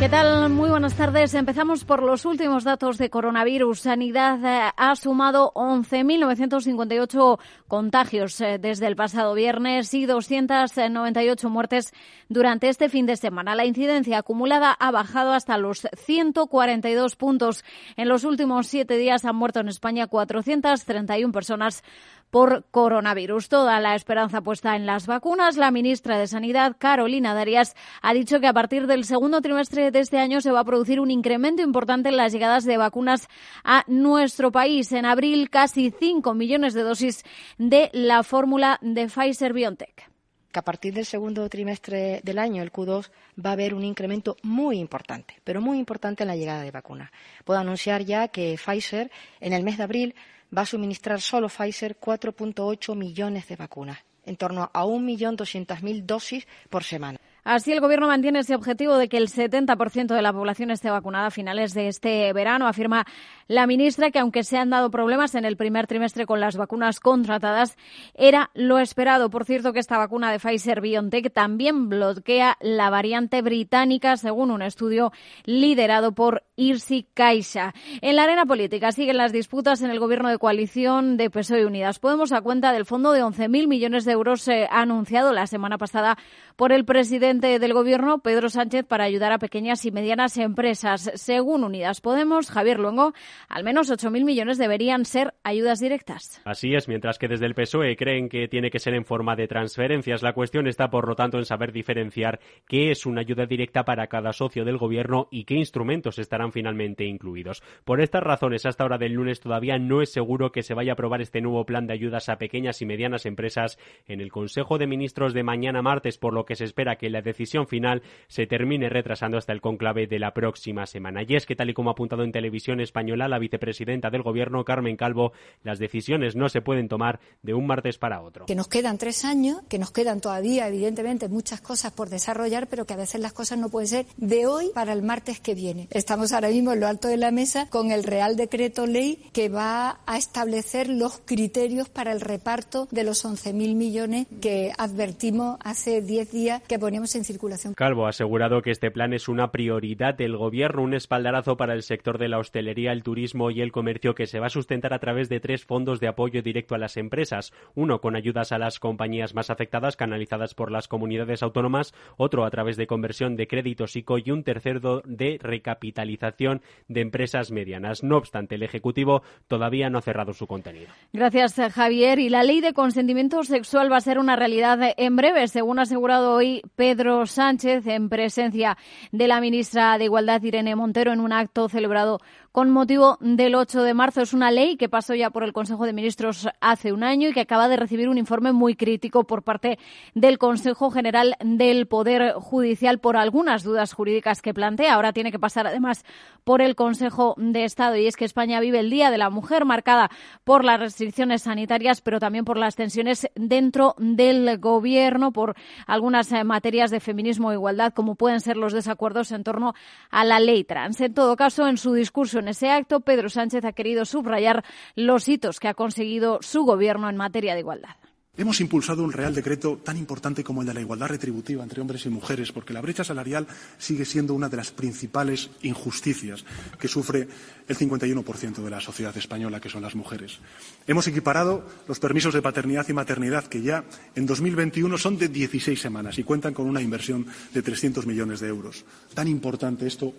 ¿Qué tal? Muy buenas tardes. Empezamos por los últimos datos de coronavirus. Sanidad eh, ha sumado 11.958 contagios eh, desde el pasado viernes y 298 muertes durante este fin de semana. La incidencia acumulada ha bajado hasta los 142 puntos. En los últimos siete días han muerto en España 431 personas por coronavirus. Toda la esperanza puesta en las vacunas. La ministra de Sanidad, Carolina Darias, ha dicho que a partir del segundo trimestre de este año se va a producir un incremento importante en las llegadas de vacunas a nuestro país. En abril, casi 5 millones de dosis de la fórmula de Pfizer BioNTech que a partir del segundo trimestre del año, el Q2, va a haber un incremento muy importante, pero muy importante en la llegada de vacunas. Puedo anunciar ya que Pfizer, en el mes de abril, va a suministrar solo Pfizer 4.8 millones de vacunas, en torno a 1.200.000 dosis por semana. Así, el Gobierno mantiene ese objetivo de que el 70% de la población esté vacunada a finales de este verano. Afirma la ministra que, aunque se han dado problemas en el primer trimestre con las vacunas contratadas, era lo esperado. Por cierto, que esta vacuna de Pfizer BioNTech también bloquea la variante británica, según un estudio liderado por Irsi Caixa. En la arena política siguen las disputas en el Gobierno de coalición de PSOE y Unidas. Podemos a cuenta del fondo de 11.000 millones de euros eh, anunciado la semana pasada por el presidente del Gobierno, Pedro Sánchez, para ayudar a pequeñas y medianas empresas. Según Unidas Podemos, Javier Luengo, al menos 8.000 millones deberían ser ayudas directas. Así es, mientras que desde el PSOE creen que tiene que ser en forma de transferencias. La cuestión está, por lo tanto, en saber diferenciar qué es una ayuda directa para cada socio del Gobierno y qué instrumentos estarán finalmente incluidos. Por estas razones, hasta hora del lunes todavía no es seguro que se vaya a aprobar este nuevo plan de ayudas a pequeñas y medianas empresas en el Consejo de Ministros de mañana martes, por lo que se espera que la decisión final se termine retrasando hasta el conclave de la próxima semana. Y es que, tal y como ha apuntado en televisión española la vicepresidenta del Gobierno, Carmen Calvo, las decisiones no se pueden tomar de un martes para otro. Que nos quedan tres años, que nos quedan todavía, evidentemente, muchas cosas por desarrollar, pero que a veces las cosas no pueden ser de hoy para el martes que viene. Estamos ahora mismo en lo alto de la mesa con el Real Decreto Ley que va a establecer los criterios para el reparto de los 11.000 millones que advertimos hace 10 días que poníamos en circulación. Calvo ha asegurado que este plan es una prioridad del Gobierno, un espaldarazo para el sector de la hostelería, el turismo y el comercio que se va a sustentar a través de tres fondos de apoyo directo a las empresas. Uno con ayudas a las compañías más afectadas canalizadas por las comunidades autónomas, otro a través de conversión de créditos ICO y un tercero de recapitalización de empresas medianas. No obstante, el Ejecutivo todavía no ha cerrado su contenido. Gracias, Javier. Y la ley de consentimiento sexual va a ser una realidad en breve, según ha asegurado hoy Pedro Sánchez en presencia de la ministra de Igualdad Irene Montero en un acto celebrado con motivo del 8 de marzo. Es una ley que pasó ya por el Consejo de Ministros hace un año y que acaba de recibir un informe muy crítico por parte del Consejo General del Poder Judicial por algunas dudas jurídicas que plantea. Ahora tiene que pasar además por el Consejo de Estado y es que España vive el Día de la Mujer marcada por las restricciones sanitarias, pero también por las tensiones dentro del Gobierno, por algunas eh, materias de feminismo e igualdad, como pueden ser los desacuerdos en torno a la ley trans. En todo caso, en su discurso en ese acto, Pedro Sánchez ha querido subrayar los hitos que ha conseguido su gobierno en materia de igualdad. Hemos impulsado un Real Decreto tan importante como el de la igualdad retributiva entre hombres y mujeres, porque la brecha salarial sigue siendo una de las principales injusticias que sufre el 51% de la sociedad española, que son las mujeres. Hemos equiparado los permisos de paternidad y maternidad, que ya en 2021 son de 16 semanas y cuentan con una inversión de 300 millones de euros. Tan importante esto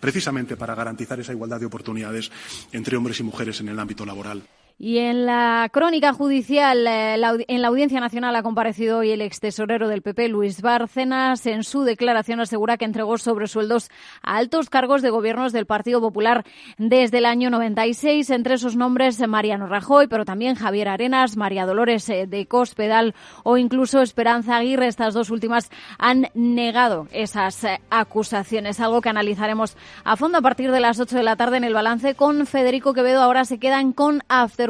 precisamente para garantizar esa igualdad de oportunidades entre hombres y mujeres en el ámbito laboral. Y en la crónica judicial, eh, en la Audiencia Nacional ha comparecido hoy el ex tesorero del PP, Luis Bárcenas. En su declaración asegura que entregó sobresueldos a altos cargos de gobiernos del Partido Popular desde el año 96. Entre esos nombres, Mariano Rajoy, pero también Javier Arenas, María Dolores eh, de Cospedal o incluso Esperanza Aguirre. Estas dos últimas han negado esas eh, acusaciones, algo que analizaremos a fondo a partir de las 8 de la tarde en el balance con Federico Quevedo. Ahora se quedan con After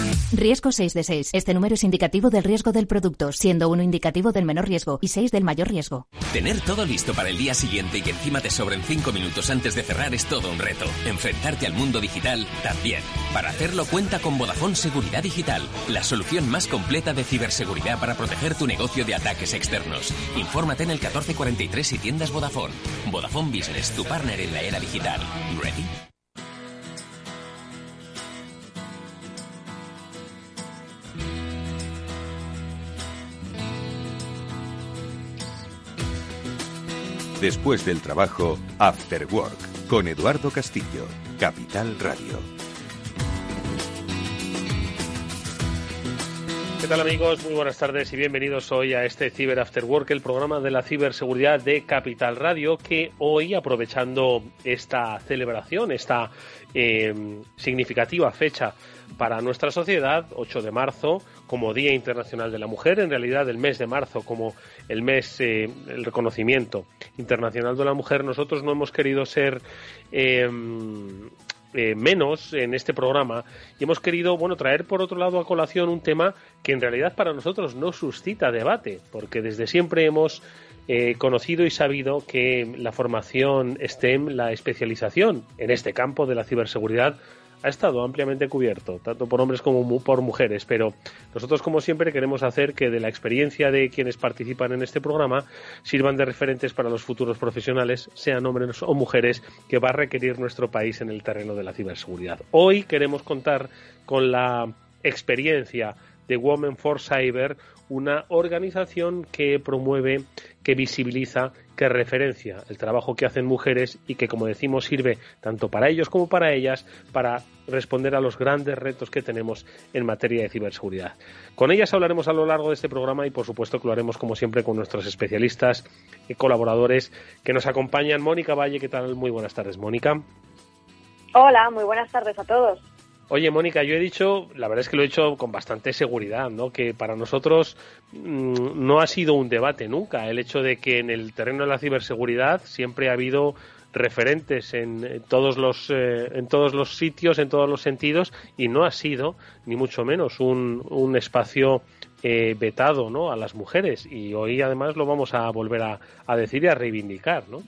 Riesgo 6 de 6. Este número es indicativo del riesgo del producto, siendo uno indicativo del menor riesgo y 6 del mayor riesgo. Tener todo listo para el día siguiente y que encima te sobren 5 minutos antes de cerrar es todo un reto. Enfrentarte al mundo digital también. Para hacerlo cuenta con Vodafone Seguridad Digital, la solución más completa de ciberseguridad para proteger tu negocio de ataques externos. Infórmate en el 1443 y tiendas Vodafone. Vodafone Business, tu partner en la era digital. ¿Ready? Después del trabajo, After Work, con Eduardo Castillo, Capital Radio. ¿Qué tal amigos? Muy buenas tardes y bienvenidos hoy a este Cyber After Work, el programa de la ciberseguridad de Capital Radio, que hoy, aprovechando esta celebración, esta eh, significativa fecha para nuestra sociedad, 8 de marzo, como Día Internacional de la Mujer, en realidad el mes de marzo como el mes, eh, el reconocimiento internacional de la mujer, nosotros no hemos querido ser eh, eh, menos en este programa y hemos querido bueno traer por otro lado a colación un tema que en realidad para nosotros no suscita debate porque desde siempre hemos conocido y sabido que la formación STEM, la especialización en este campo de la ciberseguridad ha estado ampliamente cubierto, tanto por hombres como por mujeres, pero nosotros, como siempre, queremos hacer que de la experiencia de quienes participan en este programa sirvan de referentes para los futuros profesionales, sean hombres o mujeres, que va a requerir nuestro país en el terreno de la ciberseguridad. Hoy queremos contar con la experiencia de Women for Cyber, una organización que promueve, que visibiliza, que referencia el trabajo que hacen mujeres y que, como decimos, sirve tanto para ellos como para ellas para responder a los grandes retos que tenemos en materia de ciberseguridad. Con ellas hablaremos a lo largo de este programa y, por supuesto, que lo haremos, como siempre, con nuestros especialistas y colaboradores que nos acompañan. Mónica Valle, ¿qué tal? Muy buenas tardes, Mónica. Hola, muy buenas tardes a todos. Oye, Mónica, yo he dicho, la verdad es que lo he hecho con bastante seguridad, ¿no? Que para nosotros mm, no ha sido un debate nunca el hecho de que en el terreno de la ciberseguridad siempre ha habido referentes en todos los eh, en todos los sitios, en todos los sentidos y no ha sido ni mucho menos un, un espacio eh, vetado, ¿no? A las mujeres y hoy además lo vamos a volver a, a decir y a reivindicar, ¿no?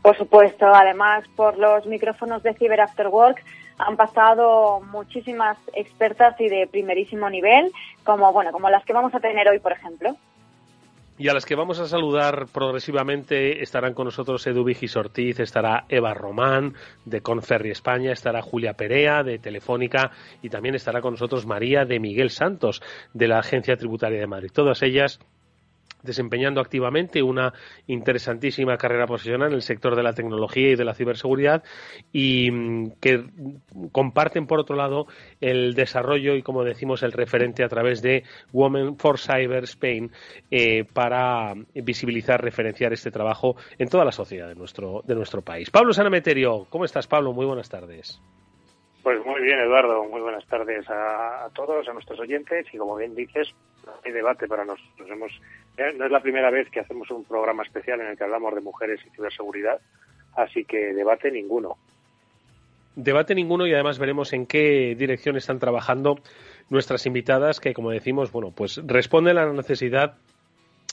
Por supuesto, además por los micrófonos de Cyber After Work han pasado muchísimas expertas y de primerísimo nivel, como bueno, como las que vamos a tener hoy, por ejemplo. Y a las que vamos a saludar progresivamente estarán con nosotros Edu Vigis Ortiz, estará Eva Román de Conferri España, estará Julia Perea de Telefónica y también estará con nosotros María de Miguel Santos de la Agencia Tributaria de Madrid. Todas ellas desempeñando activamente una interesantísima carrera profesional en el sector de la tecnología y de la ciberseguridad y mm, que comparten por otro lado el desarrollo y como decimos el referente a través de Women for Cyber Spain eh, para visibilizar, referenciar este trabajo en toda la sociedad de nuestro, de nuestro país. Pablo Sanameterio, ¿cómo estás Pablo? Muy buenas tardes. Pues muy bien, Eduardo. Muy buenas tardes a, todos, a nuestros oyentes. Y como bien dices, hay debate para nosotros. Hemos, eh, no es la primera vez que hacemos un programa especial en el que hablamos de mujeres y ciberseguridad, así que debate ninguno. Debate ninguno y además veremos en qué dirección están trabajando nuestras invitadas que, como decimos, bueno, pues responden a la necesidad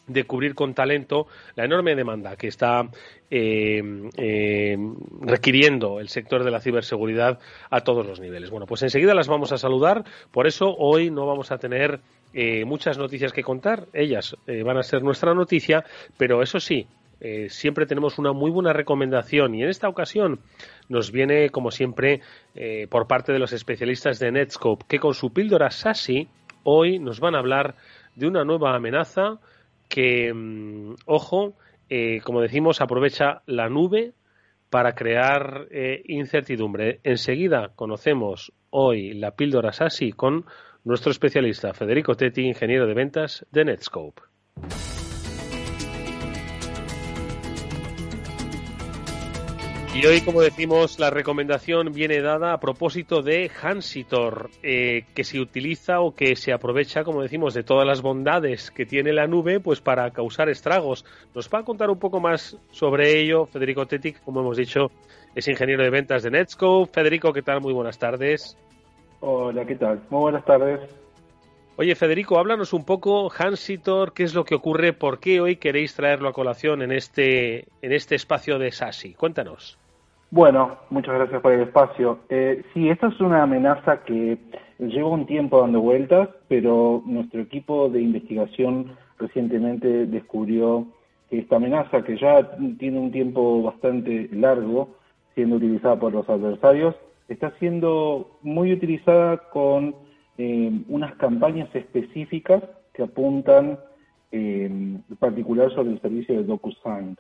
de cubrir con talento la enorme demanda que está eh, eh, requiriendo el sector de la ciberseguridad a todos los niveles. Bueno, pues enseguida las vamos a saludar. Por eso hoy no vamos a tener eh, muchas noticias que contar. Ellas van a ser nuestra noticia, pero eso sí, siempre tenemos una muy buena recomendación y en esta ocasión nos viene, como siempre, por parte de los especialistas de Netscope, que con su píldora SASI hoy nos van a hablar de una nueva amenaza que, mm, ojo, eh, como decimos, aprovecha la nube para crear eh, incertidumbre. Enseguida conocemos hoy la píldora SASI con nuestro especialista Federico Tetti, ingeniero de ventas de Netscope. Y hoy, como decimos, la recomendación viene dada a propósito de Hansitor, eh, que se utiliza o que se aprovecha, como decimos, de todas las bondades que tiene la nube, pues para causar estragos. Nos va a contar un poco más sobre ello Federico Tetic, como hemos dicho, es ingeniero de ventas de Netscope. Federico, ¿qué tal? Muy buenas tardes. Hola, ¿qué tal? Muy buenas tardes. Oye, Federico, háblanos un poco, Hansitor, qué es lo que ocurre, por qué hoy queréis traerlo a colación en este, en este espacio de SASI. Cuéntanos. Bueno, muchas gracias por el espacio. Eh, sí, esta es una amenaza que lleva un tiempo dando vueltas, pero nuestro equipo de investigación recientemente descubrió que esta amenaza, que ya tiene un tiempo bastante largo siendo utilizada por los adversarios, está siendo muy utilizada con eh, unas campañas específicas que apuntan eh, en particular sobre el servicio de DocuSign.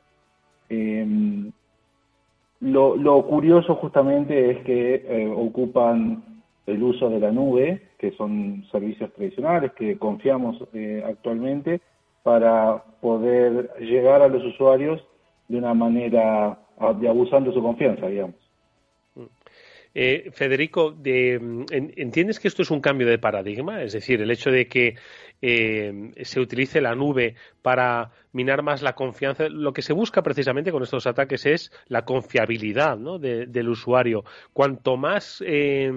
Eh, lo, curioso justamente es que eh, ocupan el uso de la nube, que son servicios tradicionales que confiamos eh, actualmente, para poder llegar a los usuarios de una manera, de abusando su confianza, digamos. Eh, Federico, ¿entiendes que esto es un cambio de paradigma? Es decir, el hecho de que eh, se utilice la nube para minar más la confianza. Lo que se busca precisamente con estos ataques es la confiabilidad del usuario. Cuanto más eh,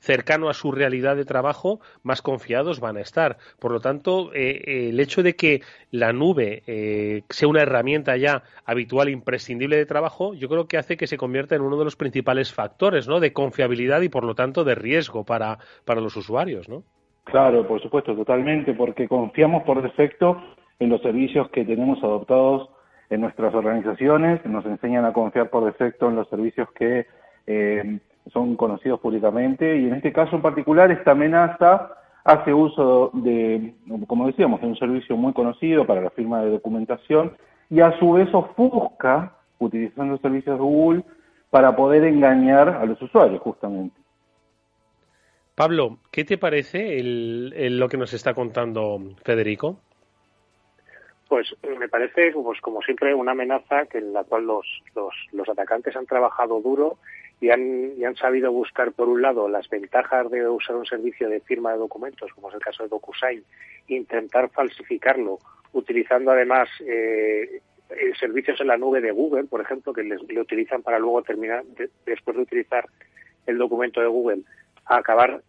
cercano a su realidad de trabajo, más confiados van a estar. Por lo tanto, eh, el hecho de que la nube sea una herramienta ya habitual, imprescindible de trabajo, yo creo que hace que se convierta en uno de los principales factores de confiabilidad y, por lo tanto, de riesgo para, para los usuarios. ¿no? Claro, por supuesto, totalmente, porque confiamos por defecto en los servicios que tenemos adoptados en nuestras organizaciones, nos enseñan a confiar por defecto en los servicios que eh, son conocidos públicamente y en este caso en particular esta amenaza hace uso de, como decíamos, de un servicio muy conocido para la firma de documentación y a su vez ofusca, utilizando servicios de Google, para poder engañar a los usuarios justamente. Pablo, ¿qué te parece lo que nos está contando Federico? Pues me parece, pues, como siempre, una amenaza que en la cual los, los, atacantes han trabajado duro y han, y han sabido buscar, por un lado, las ventajas de usar un servicio de firma de documentos, como es el caso de DocuSign, intentar falsificarlo, utilizando además eh, eh, servicios en la nube de Google, por ejemplo, que les, le utilizan para luego terminar, después de utilizar el documento de Google, a acabar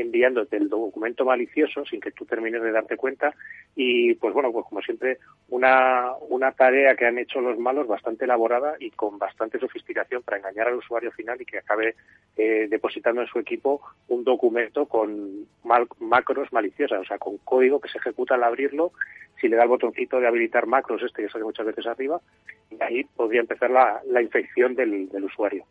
enviándote el documento malicioso sin que tú termines de darte cuenta. Y pues bueno pues como siempre una, una tarea que han hecho los malos bastante elaborada y con bastante sofisticación para engañar al usuario final y que acabe eh, depositando en su equipo un documento con macros maliciosas o sea con código que se ejecuta al abrirlo. Si le da el botoncito de habilitar macros este que sale muchas veces arriba y ahí podría empezar la, la infección del, del usuario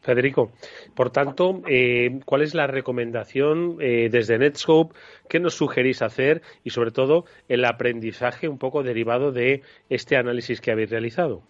Federico, por tanto, eh, ¿cuál es la recomendación eh, desde Netscope? ¿Qué nos sugerís hacer? Y sobre todo, el aprendizaje un poco derivado de este análisis que habéis realizado.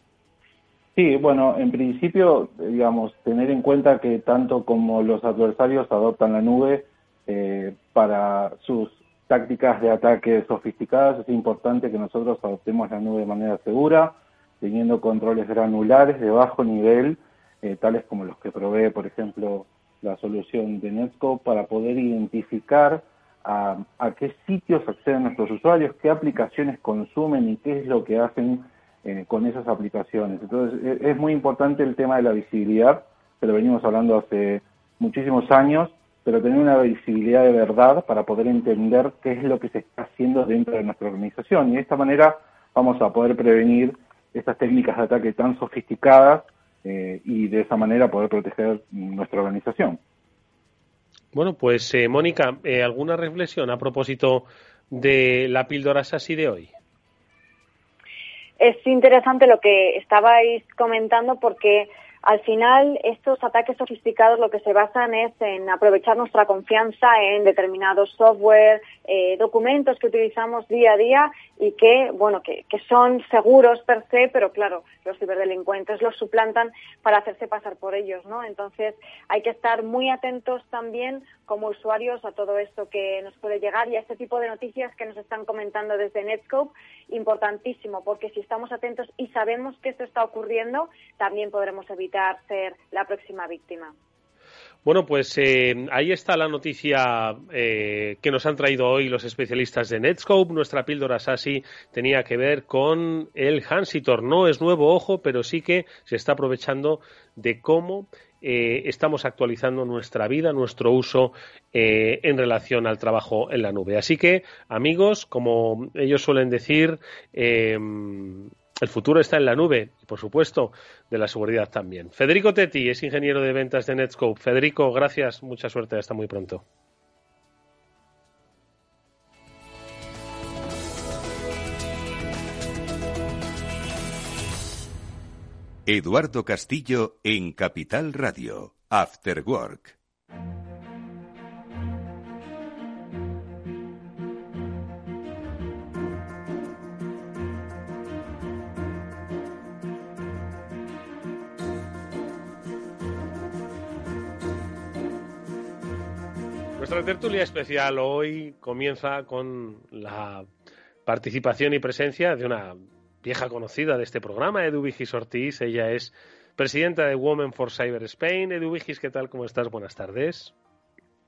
Sí, bueno, en principio, digamos, tener en cuenta que tanto como los adversarios adoptan la nube eh, para sus tácticas de ataque sofisticadas, es importante que nosotros adoptemos la nube de manera segura, teniendo controles granulares de bajo nivel eh, tales como los que provee, por ejemplo, la solución de Netscope, para poder identificar a, qué sitios acceden nuestros usuarios, qué aplicaciones consumen y qué es lo que hacen eh, con esas aplicaciones. Entonces, e, es muy importante el tema de la visibilidad, que lo venimos hablando hace muchísimos años, pero tener una visibilidad de verdad para poder entender qué es lo que se está haciendo dentro de nuestra organización. Y de esta manera vamos a poder prevenir estas técnicas de ataque tan sofisticadas eh, y de esa manera poder proteger nuestra organización. Bueno, pues eh, Mónica, eh, ¿alguna reflexión a propósito de la píldora SASI de hoy? Es interesante lo que estabais comentando porque al final estos ataques sofisticados lo que se basan es en aprovechar nuestra confianza en determinados software, eh, documentos que utilizamos día a día y que, bueno, que, son seguros per se, pero claro, los ciberdelincuentes los suplantan para hacerse pasar por ellos, ¿no? Entonces hay que estar muy atentos también como usuarios a todo esto que nos puede llegar y a este tipo de noticias que nos están comentando desde Netscope, importantísimo, porque si estamos atentos y sabemos que esto está ocurriendo, también podremos evitar ser la próxima víctima. Bueno, pues eh, ahí está la noticia eh, que nos han traído hoy los especialistas de Netscope. Nuestra píldora SASI tenía que ver con el Hansitor. No es nuevo, ojo, pero sí que se está aprovechando de cómo eh, estamos actualizando nuestra vida, nuestro uso en relación al trabajo en la nube. Así que, amigos, como ellos suelen decir, el futuro está en la nube y, por supuesto, de la seguridad también. Federico Tetti es ingeniero de ventas de Netscope. Federico, gracias, mucha suerte, hasta muy pronto. Eduardo Castillo en Capital Radio, After Work. Nuestra tertulia especial hoy comienza con la participación y presencia de una vieja conocida de este programa, Edu Vigis Ortiz. Ella es presidenta de Women for Cyber Spain. Edu Vigis, ¿qué tal? ¿Cómo estás? Buenas tardes.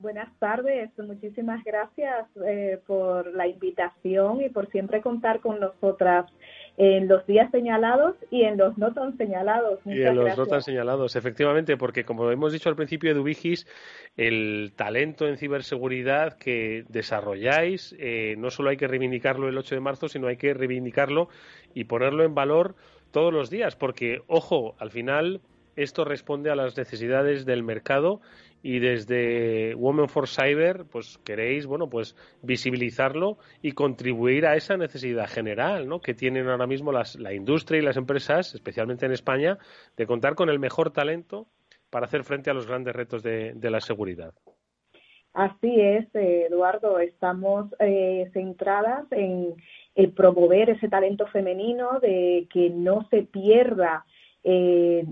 Buenas tardes, muchísimas gracias eh, por la invitación y por siempre contar con nosotras en los días señalados y en los no tan señalados. y en los no tan señalados, efectivamente, porque como hemos dicho al principio, Edubigis, el talento en ciberseguridad que desarrolláis, eh, no solo hay que reivindicarlo el 8 de marzo, sino hay que reivindicarlo y ponerlo en valor todos los días, porque, ojo, al final esto responde a las necesidades del mercado y desde Women for Cyber pues queréis bueno pues visibilizarlo y contribuir a esa necesidad general ¿no? que tienen ahora mismo las, la industria y las empresas especialmente en España de contar con el mejor talento para hacer frente a los grandes retos de, la seguridad Así es, Eduardo. Estamos eh, centradas en promover ese talento femenino, de que no se pierda eh,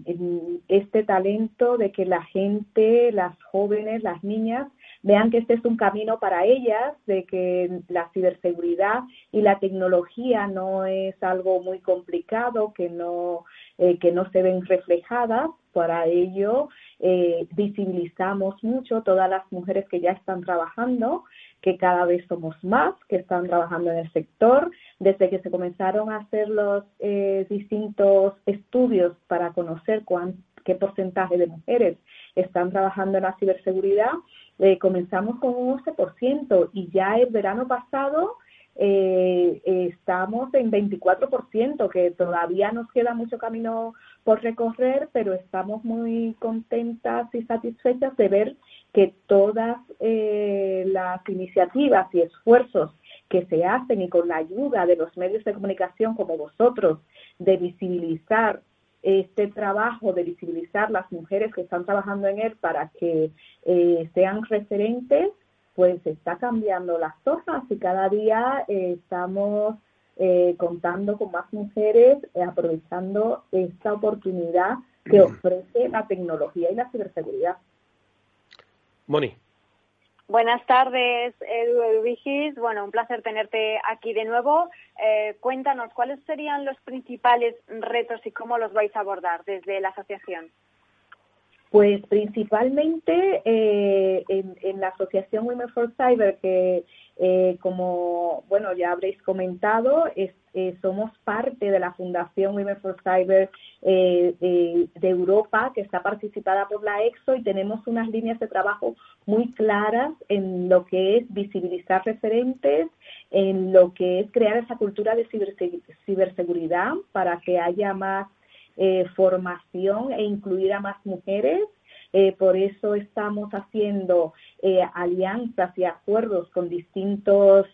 este talento de que la gente, las jóvenes, las niñas, vean que este es un camino para ellas, de que la ciberseguridad y la tecnología no es algo muy complicado, que no, eh, que no se ven reflejadas. Para ello, eh, visibilizamos mucho todas las mujeres que ya están trabajando que cada vez somos más, que están trabajando en el sector. Desde que se comenzaron a hacer los eh, distintos estudios para conocer qué porcentaje de mujeres están trabajando en la ciberseguridad, eh, comenzamos con un 11% y ya el verano pasado eh, estamos en 24%, que todavía nos queda mucho camino por recorrer, pero estamos muy contentas y satisfechas de ver que todas eh, las iniciativas y esfuerzos que se hacen y con la ayuda de los medios de comunicación como vosotros, de visibilizar este trabajo, de visibilizar las mujeres que están trabajando en él para que eh, sean referentes, pues está cambiando las cosas y cada día eh, estamos contando con más mujeres, aprovechando esta oportunidad que ofrece la tecnología y la ciberseguridad. Moni. Buenas tardes, Edu Vigis. Bueno, un placer tenerte aquí de nuevo. Eh, cuéntanos, ¿cuáles serían los principales retos y cómo los vais a abordar desde la asociación? Pues principalmente eh, en, la asociación Women for Cyber, que eh, como bueno ya habréis comentado, es, eh, somos parte de la Fundación Women for Cyber de, Europa, que está participada por la EXO y tenemos unas líneas de trabajo muy claras en lo que es visibilizar referentes, en lo que es crear esa cultura de ciberseguridad para que haya más eh, formación e incluir a más mujeres. Eh, por eso estamos haciendo eh, alianzas y acuerdos con distintos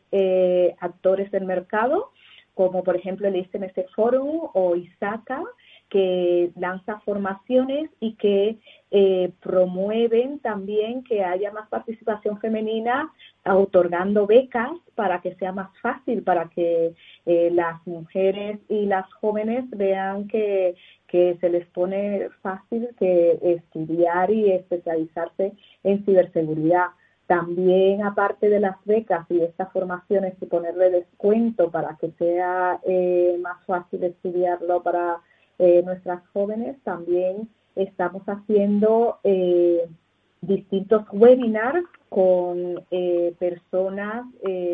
actores del mercado, como por ejemplo el ICMS Forum o ISACA, que lanza formaciones y que eh, promueven también que haya más participación femenina otorgando becas para que sea más fácil, para que eh, las mujeres y las jóvenes vean que, que se les pone fácil que estudiar y especializarse en ciberseguridad. También, aparte de las becas y estas formaciones, y ponerle descuento para que sea eh, más fácil estudiarlo para eh, nuestras jóvenes, también estamos haciendo eh, distintos webinars con personas,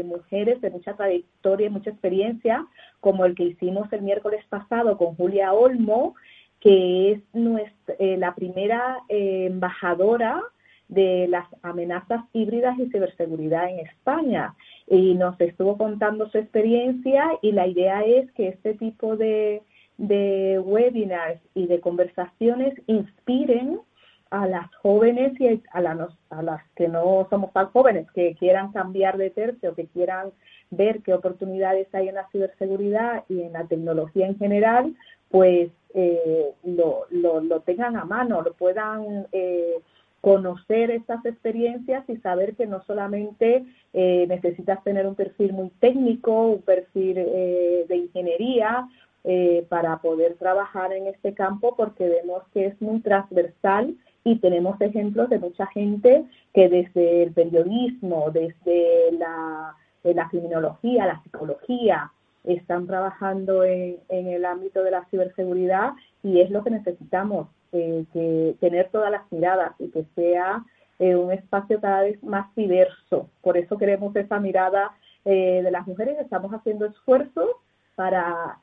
mujeres de mucha trayectoria y mucha experiencia, como el que hicimos el miércoles pasado con Julia Olmo, que es nuestra, la primera embajadora de las amenazas híbridas y ciberseguridad en España. Y nos estuvo contando su experiencia y la idea es que este tipo de, de webinars y de conversaciones inspiren a las jóvenes y a, a las que no somos tan jóvenes, que quieran cambiar de tercio, que quieran ver qué oportunidades hay en la ciberseguridad y en la tecnología en general, pues eh, lo, lo, lo, tengan a mano, lo puedan eh, conocer estas experiencias y saber que no solamente eh, necesitas tener un perfil muy técnico, un perfil eh, de ingeniería eh, para poder trabajar en este campo, porque vemos que es muy transversal y tenemos ejemplos de mucha gente que desde el periodismo, desde la, la criminología, la psicología, están trabajando en el ámbito de la ciberseguridad y es lo que necesitamos eh, que tener todas las miradas y que sea eh, un espacio cada vez más diverso. Por eso queremos esa mirada eh, de las mujeres. Estamos haciendo esfuerzos para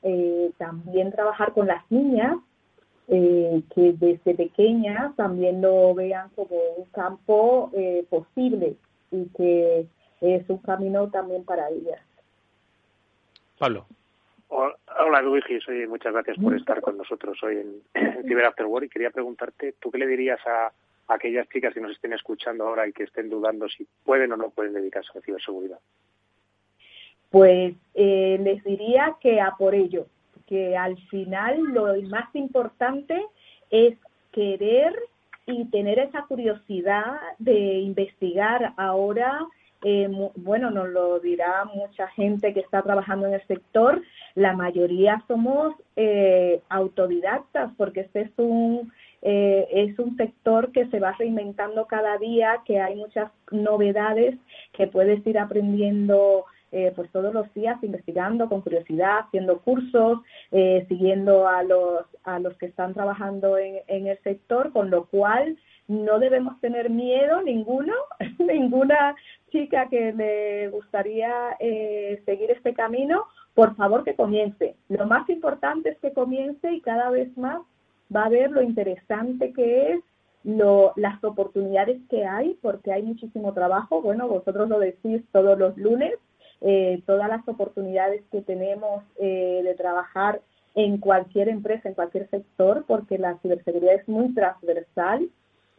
también trabajar con las niñas, que desde pequeñas también lo vean como un campo posible y que es un camino también para ellas. Pablo. Hola Luigi, soy, muchas gracias por estar con nosotros hoy en, Cyber After War y quería preguntarte, ¿tú qué le dirías a, aquellas chicas que nos estén escuchando ahora y que estén dudando si pueden o no pueden dedicarse a la ciberseguridad? Pues eh, les diría que a por ello, que al final lo más importante es querer y tener esa curiosidad de investigar ahora eh, bueno, nos lo dirá mucha gente que está trabajando en el sector, la mayoría somos eh, autodidactas porque este es un, eh, es un sector que se va reinventando cada día, que hay muchas novedades que puedes ir aprendiendo pues todos los días investigando con curiosidad, haciendo cursos, siguiendo a los, a los que están trabajando en, en el sector, con lo cual no debemos tener miedo ninguno, ninguna chica que le gustaría eh, seguir este camino, por favor que comience. Lo más importante es que comience y cada vez más va a ver lo interesante que es, lo, las oportunidades que hay, porque hay muchísimo trabajo. Bueno, vosotros lo decís todos los lunes, eh, todas las oportunidades que tenemos eh, de trabajar en cualquier empresa, en cualquier sector, porque la ciberseguridad es muy transversal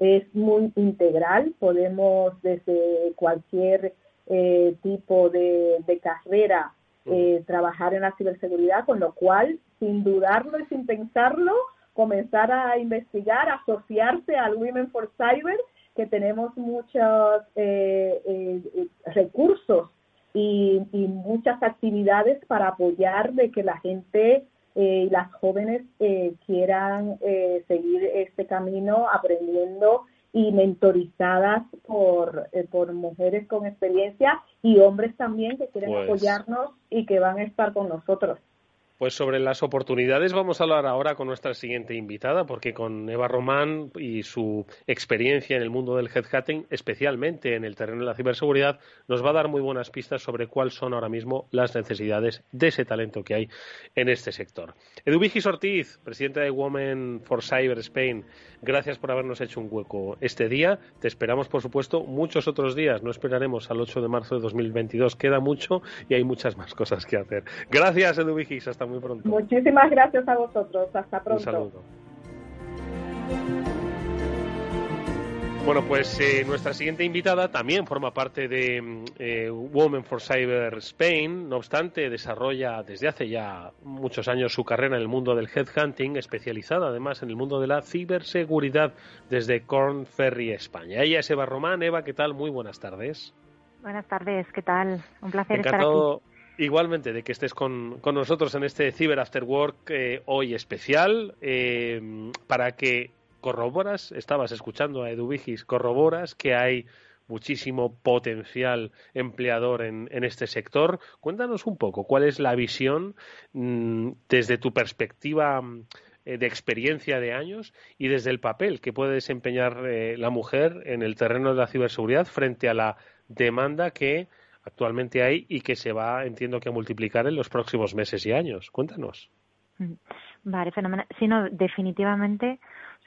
es muy integral, podemos desde cualquier eh, tipo de, carrera eh, trabajar en la ciberseguridad, con lo cual, sin dudarlo y sin pensarlo, comenzar a investigar, asociarse al Women for Cyber, que tenemos muchos eh, recursos y, y, muchas actividades para apoyar de que la gente eh, y las jóvenes eh, quieran eh, seguir este camino aprendiendo y mentorizadas por, por mujeres con experiencia y hombres también que quieren pues apoyarnos y que van a estar con nosotros. Pues sobre las oportunidades vamos a hablar ahora con nuestra siguiente invitada, porque con Eva Román y su experiencia en el mundo del headhunting, especialmente en el terreno de la ciberseguridad, nos va a dar muy buenas pistas sobre cuáles son ahora mismo las necesidades de ese talento que hay en este sector. Eduvigis Ortiz, presidenta de Women for Cyber Spain, gracias por habernos hecho un hueco este día. Te esperamos, por supuesto, muchos otros días. No esperaremos al 8 de marzo de 2022. Queda mucho y hay muchas más cosas que hacer. Gracias, Eduvigis. Hasta muy pronto. Muchísimas gracias a vosotros. Hasta pronto. Un saludo. Bueno, pues eh, nuestra siguiente invitada también forma parte de mm, eh, Women for Cyber Spain. No obstante, desarrolla desde hace ya muchos años su carrera en el mundo del headhunting, especializada además en el mundo de la ciberseguridad desde Corn Ferry, España. Ella es Eva Román. Eva, ¿qué tal? Muy buenas tardes. Buenas tardes, ¿qué tal? Un placer estar aquí. Igualmente, de que estés con, con nosotros en este Cyber After Work eh, hoy especial, para que corroboras, estabas escuchando a Eduvigis, corroboras que hay muchísimo potencial empleador en, en, este sector. Cuéntanos un poco cuál es la visión mm, desde tu perspectiva eh, de experiencia de años y desde el papel que puede desempeñar eh, la mujer en el terreno de la ciberseguridad frente a la demanda que actualmente hay y que se va, entiendo que, a multiplicar en los próximos meses y años. Cuéntanos. Mm. Vale, fenomenal. Sí, no, definitivamente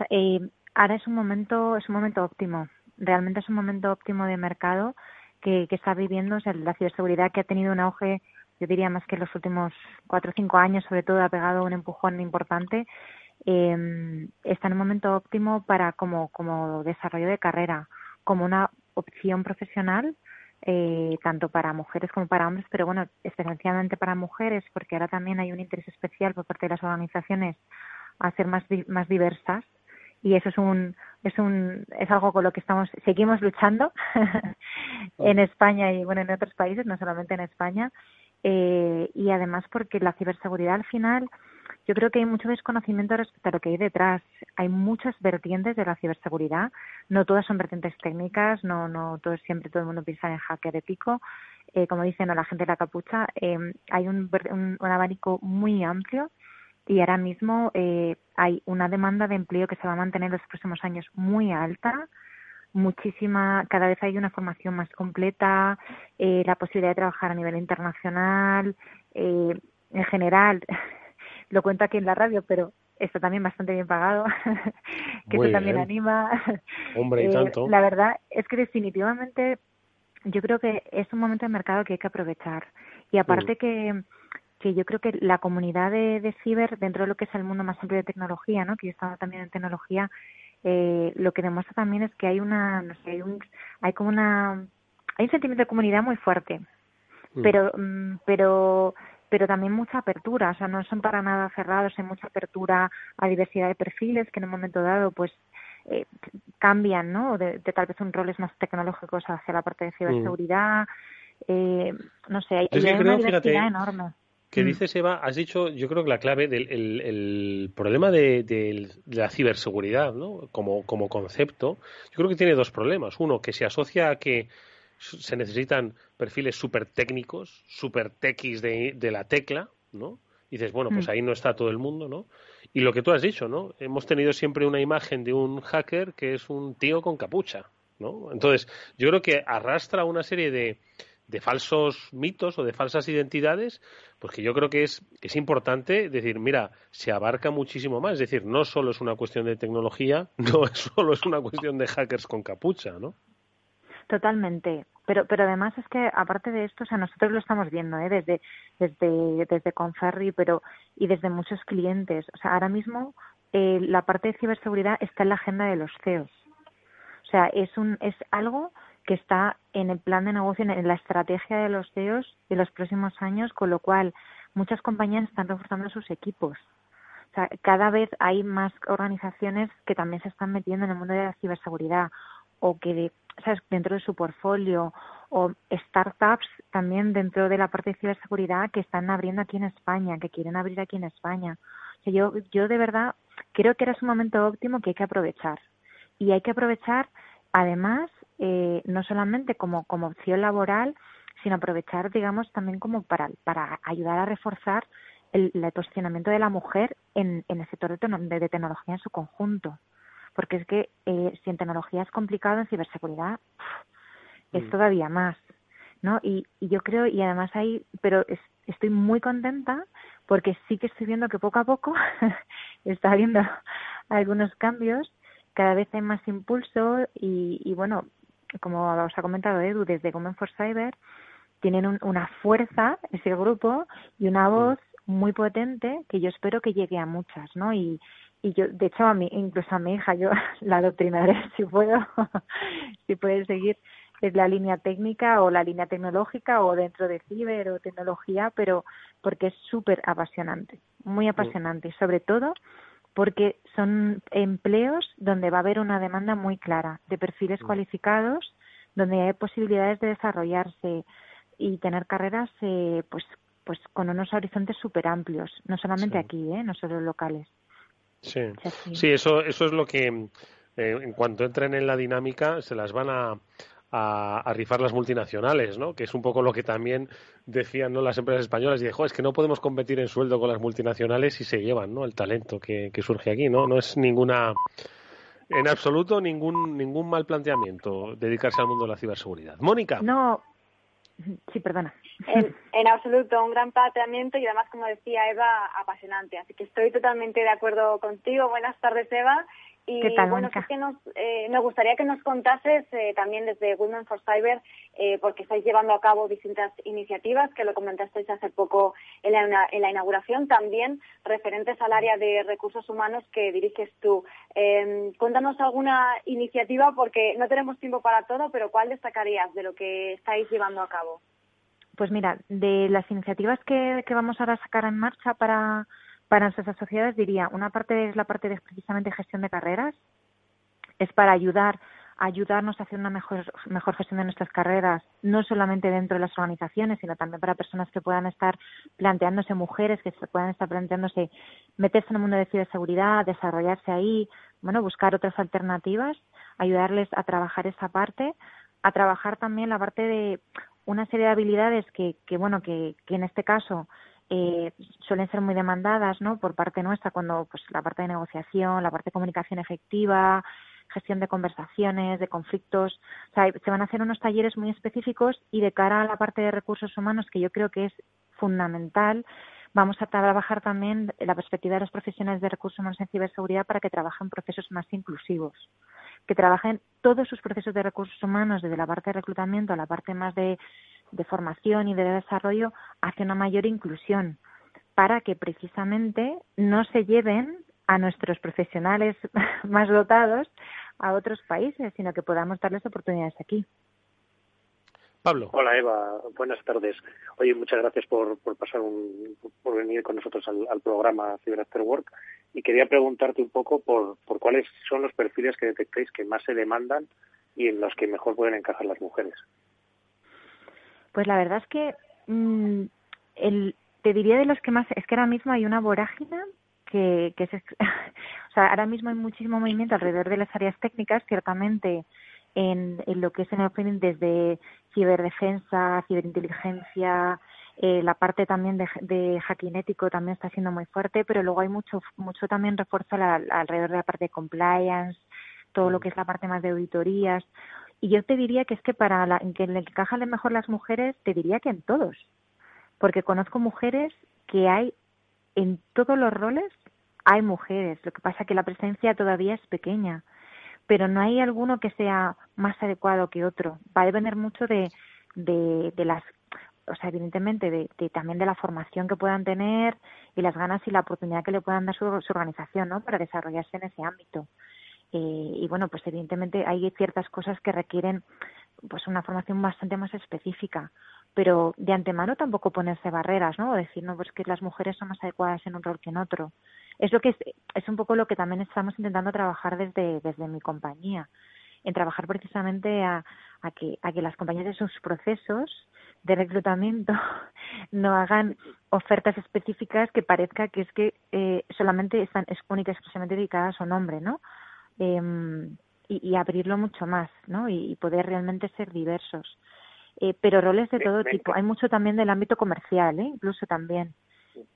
eh, ahora es un momento, es un momento óptimo. Realmente es un momento óptimo de mercado que, que está viviendo. O sea, la ciberseguridad que ha tenido un auge, yo diría más que en los últimos cuatro o cinco años, sobre todo, ha pegado un empujón importante. Eh, está en un momento óptimo para como, como desarrollo de carrera, como una opción profesional eh, tanto para mujeres como para hombres, pero bueno, especialmente para mujeres, porque ahora también hay un interés especial por parte de las organizaciones a ser más, más diversas. Y eso es un es un es algo con lo que estamos seguimos luchando en España y bueno en otros países no solamente en España. Eh, y además porque la ciberseguridad al final yo creo que hay mucho desconocimiento respecto a lo que hay detrás. Hay muchas vertientes de la ciberseguridad. No todas son vertientes técnicas no no todo siempre todo el mundo piensa en hacker ético. Eh, como dicen a la gente de la capucha. Eh, hay un, un abanico muy amplio y ahora mismo eh, hay una demanda de empleo que se va a mantener en los próximos años muy alta. Muchísima cada vez hay una formación más completa eh, la posibilidad de trabajar a nivel internacional eh, en general lo cuento aquí en la radio pero está también bastante bien pagado que eso también anima. Hombre y tanto. la verdad es que definitivamente yo creo que es un momento de mercado que hay que aprovechar. Y aparte que que yo creo que la comunidad de, de ciber, dentro de lo que es el mundo más amplio de tecnología, ¿no? que yo estaba también en tecnología, eh, lo que demuestra también es que hay una, no sé, hay, un, hay como una, hay un sentimiento de comunidad muy fuerte, mm. pero, mm, pero, pero también mucha apertura, o sea, no son para nada cerrados, hay mucha apertura a diversidad de perfiles que en un momento dado, pues, eh, cambian, ¿no? De, tal vez un roles más tecnológicos hacia la parte de mm. ciberseguridad, eh, no sé, hay, una diversidad enorme que mm. dices, Eva, has dicho, yo creo que la clave del el, problema de, la ciberseguridad, ¿no? Como, como concepto, yo creo que tiene dos problemas. Uno, que se asocia a que se necesitan perfiles súper técnicos, súper techis de, de, la tecla, ¿no? Y dices, bueno, pues mm. ahí no está todo el mundo, ¿no? Y lo que tú has dicho, ¿no? Hemos tenido siempre una imagen de un hacker que es un tío con capucha, ¿no? Entonces, yo creo que arrastra una serie de, de falsos mitos o de falsas identidades, pues que yo creo que es, es importante decir, mira, se abarca muchísimo más. Es decir, no solo es una cuestión de tecnología, no solo es una cuestión de hackers con capucha, ¿no? Totalmente. Pero, pero además es que aparte de esto, o sea, nosotros lo estamos viendo, ¿eh? Desde, desde, desde Conferri, pero y desde muchos clientes. O sea, ahora mismo eh, la parte de ciberseguridad está en la agenda de los CEOs. O sea, es un, es algo que está en el plan de negocio, en la estrategia de los CEOs de los próximos años, con lo cual muchas compañías están reforzando sus equipos. O sea, cada vez hay más organizaciones que también se están metiendo en el mundo de la ciberseguridad o que ¿sabes? dentro de su portfolio o startups también dentro de la parte de ciberseguridad que están abriendo aquí en España, que quieren abrir aquí en España. O sea, yo, yo de verdad creo que era un momento óptimo que hay que aprovechar. Y hay que aprovechar además eh, no solamente como, como opción laboral, sino aprovechar, digamos, también como para, para ayudar a reforzar el, posicionamiento de la mujer en, en el sector de, tecnología en su conjunto. Porque es que eh, si en tecnología es complicado, en ciberseguridad es mm. todavía más. ¿no? Y, y, yo creo, y además hay, pero estoy muy contenta porque sí que estoy viendo que poco a poco está habiendo algunos cambios, cada vez hay más impulso y, y bueno, como os ha comentado Edu, desde Women for Cyber, tienen una fuerza ese grupo y una voz muy potente que yo espero que llegue a muchas, ¿no? Y, y yo, de hecho, a mí, incluso a mi hija, yo la adoctrinaré si puedo, si puede seguir es la línea técnica o la línea tecnológica o dentro de ciber o tecnología, pero porque es súper apasionante, muy apasionante y sobre todo porque son empleos donde va a haber una demanda muy clara de perfiles cualificados, donde hay posibilidades de desarrollarse y tener carreras eh, pues pues con unos horizontes súper amplios, no solamente aquí, ¿eh? no solo locales. Sí, sí, eso, eso es lo que eh, en cuanto entren en la dinámica se las van a, a, rifar las multinacionales, ¿no? Que es un poco lo que también decían ¿no? las empresas españolas. Y dijo, es que no podemos competir en sueldo con las multinacionales y se llevan, ¿no? El talento que, que surge aquí, ¿no? No es ninguna en absoluto ningún ningún mal planteamiento dedicarse al mundo de la ciberseguridad. Mónica. No, sí, perdona. En, en, absoluto, un gran planteamiento y además, como decía Eva, apasionante. Así que estoy totalmente de acuerdo contigo. Buenas tardes, Eva. Y bueno, sí que nos, eh, me gustaría que nos contases eh, también desde Women for Cyber, eh, porque estáis llevando a cabo distintas iniciativas, que lo comentasteis hace poco en la, en la inauguración, también referentes al área de recursos humanos que diriges tú. Eh, cuéntanos alguna iniciativa, porque no tenemos tiempo para todo, pero ¿cuál destacarías de lo que estáis llevando a cabo? Pues mira, de las iniciativas que, que vamos ahora a sacar en marcha para para nuestras sociedades diría, una parte es la parte de precisamente gestión de carreras, es para ayudar ayudarnos a hacer una mejor, mejor gestión de nuestras carreras, no solamente dentro de las organizaciones, sino también para personas que puedan estar planteándose, mujeres que se puedan estar planteándose meterse en el mundo de ciberseguridad, desarrollarse ahí, bueno, buscar otras alternativas, ayudarles a trabajar esa parte, a trabajar también la parte de una serie de habilidades que, que bueno, que, que en este caso eh, suelen ser muy demandadas ¿no? por parte nuestra cuando pues la parte de negociación, la parte de comunicación efectiva, gestión de conversaciones, de conflictos. O sea, se van a hacer unos talleres muy específicos y de cara a la parte de recursos humanos, que yo creo que es fundamental, vamos a trabajar también la perspectiva de los profesionales de recursos humanos en ciberseguridad para que trabajen procesos más inclusivos, que trabajen todos sus procesos de recursos humanos, desde la parte de reclutamiento a la parte más de de formación y de desarrollo hacia una mayor inclusión, para que precisamente no se lleven a nuestros profesionales más dotados a otros países, sino que podamos darles oportunidades aquí. Pablo. Hola Eva, buenas tardes. Oye, muchas gracias por, por pasar un, por venir con nosotros al, programa Cyber After Work y quería preguntarte un poco por, por cuáles son los perfiles que detectéis que más se demandan y en los que mejor pueden encajar las mujeres. Pues la verdad es que mm, el, te diría de los que más, es que ahora mismo hay una vorágine que, que es, o sea, ahora mismo hay muchísimo movimiento alrededor de las áreas técnicas, ciertamente en, en lo que es en el desde ciberdefensa, ciberinteligencia, eh, la parte también de, de hacking ético también está siendo muy fuerte, pero luego hay mucho, mucho también refuerzo alrededor de la parte de compliance, todo lo que es la parte más de auditorías. Y yo te diría que es que para la, que le encajan mejor las mujeres, te diría que en todos. Porque conozco mujeres que hay en todos los roles, hay mujeres. Lo que pasa que la presencia todavía es pequeña. Pero no hay alguno que sea más adecuado que otro. Va a depender mucho de, de, de las o sea, evidentemente de, de, también de la formación que puedan tener y las ganas y la oportunidad que le puedan dar su, su organización, ¿no? Para desarrollarse en ese ámbito. Eh, y bueno, pues evidentemente hay ciertas cosas que requieren pues una formación bastante más específica, pero de antemano tampoco ponerse barreras, ¿no? O decir, no, pues que las mujeres son más adecuadas en un rol que en otro. Es lo que es, es un poco lo que también estamos intentando trabajar desde, desde mi compañía, en trabajar precisamente a, a que, a que las compañías de sus procesos de reclutamiento no hagan ofertas específicas que parezca que es que eh, solamente están es únicas exclusivamente dedicadas a un hombre, ¿no? Eh, y, y, abrirlo mucho más, ¿no? Y, poder realmente ser diversos. Eh, pero roles de todo tipo. Hay mucho también del ámbito comercial, ¿eh? incluso también,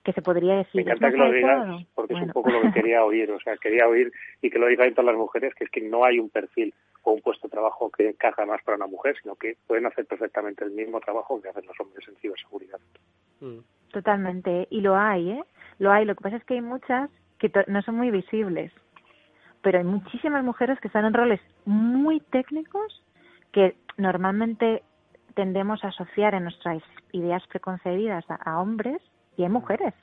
que se podría decir. Me encanta que lo digas, porque es un poco lo que quería oír. O sea, quería oír y que lo digan todas las mujeres, que es que no hay un perfil o un puesto de trabajo que encaja más para una mujer, sino que pueden hacer perfectamente el mismo trabajo que hacen los hombres en ciberseguridad. Mm. Totalmente, y lo hay, ¿eh? Lo hay. Lo que pasa es que hay muchas que no son muy visibles pero hay muchísimas mujeres que están en roles muy técnicos que normalmente tendemos a asociar en nuestras ideas preconcebidas a, hombres y hay mujeres.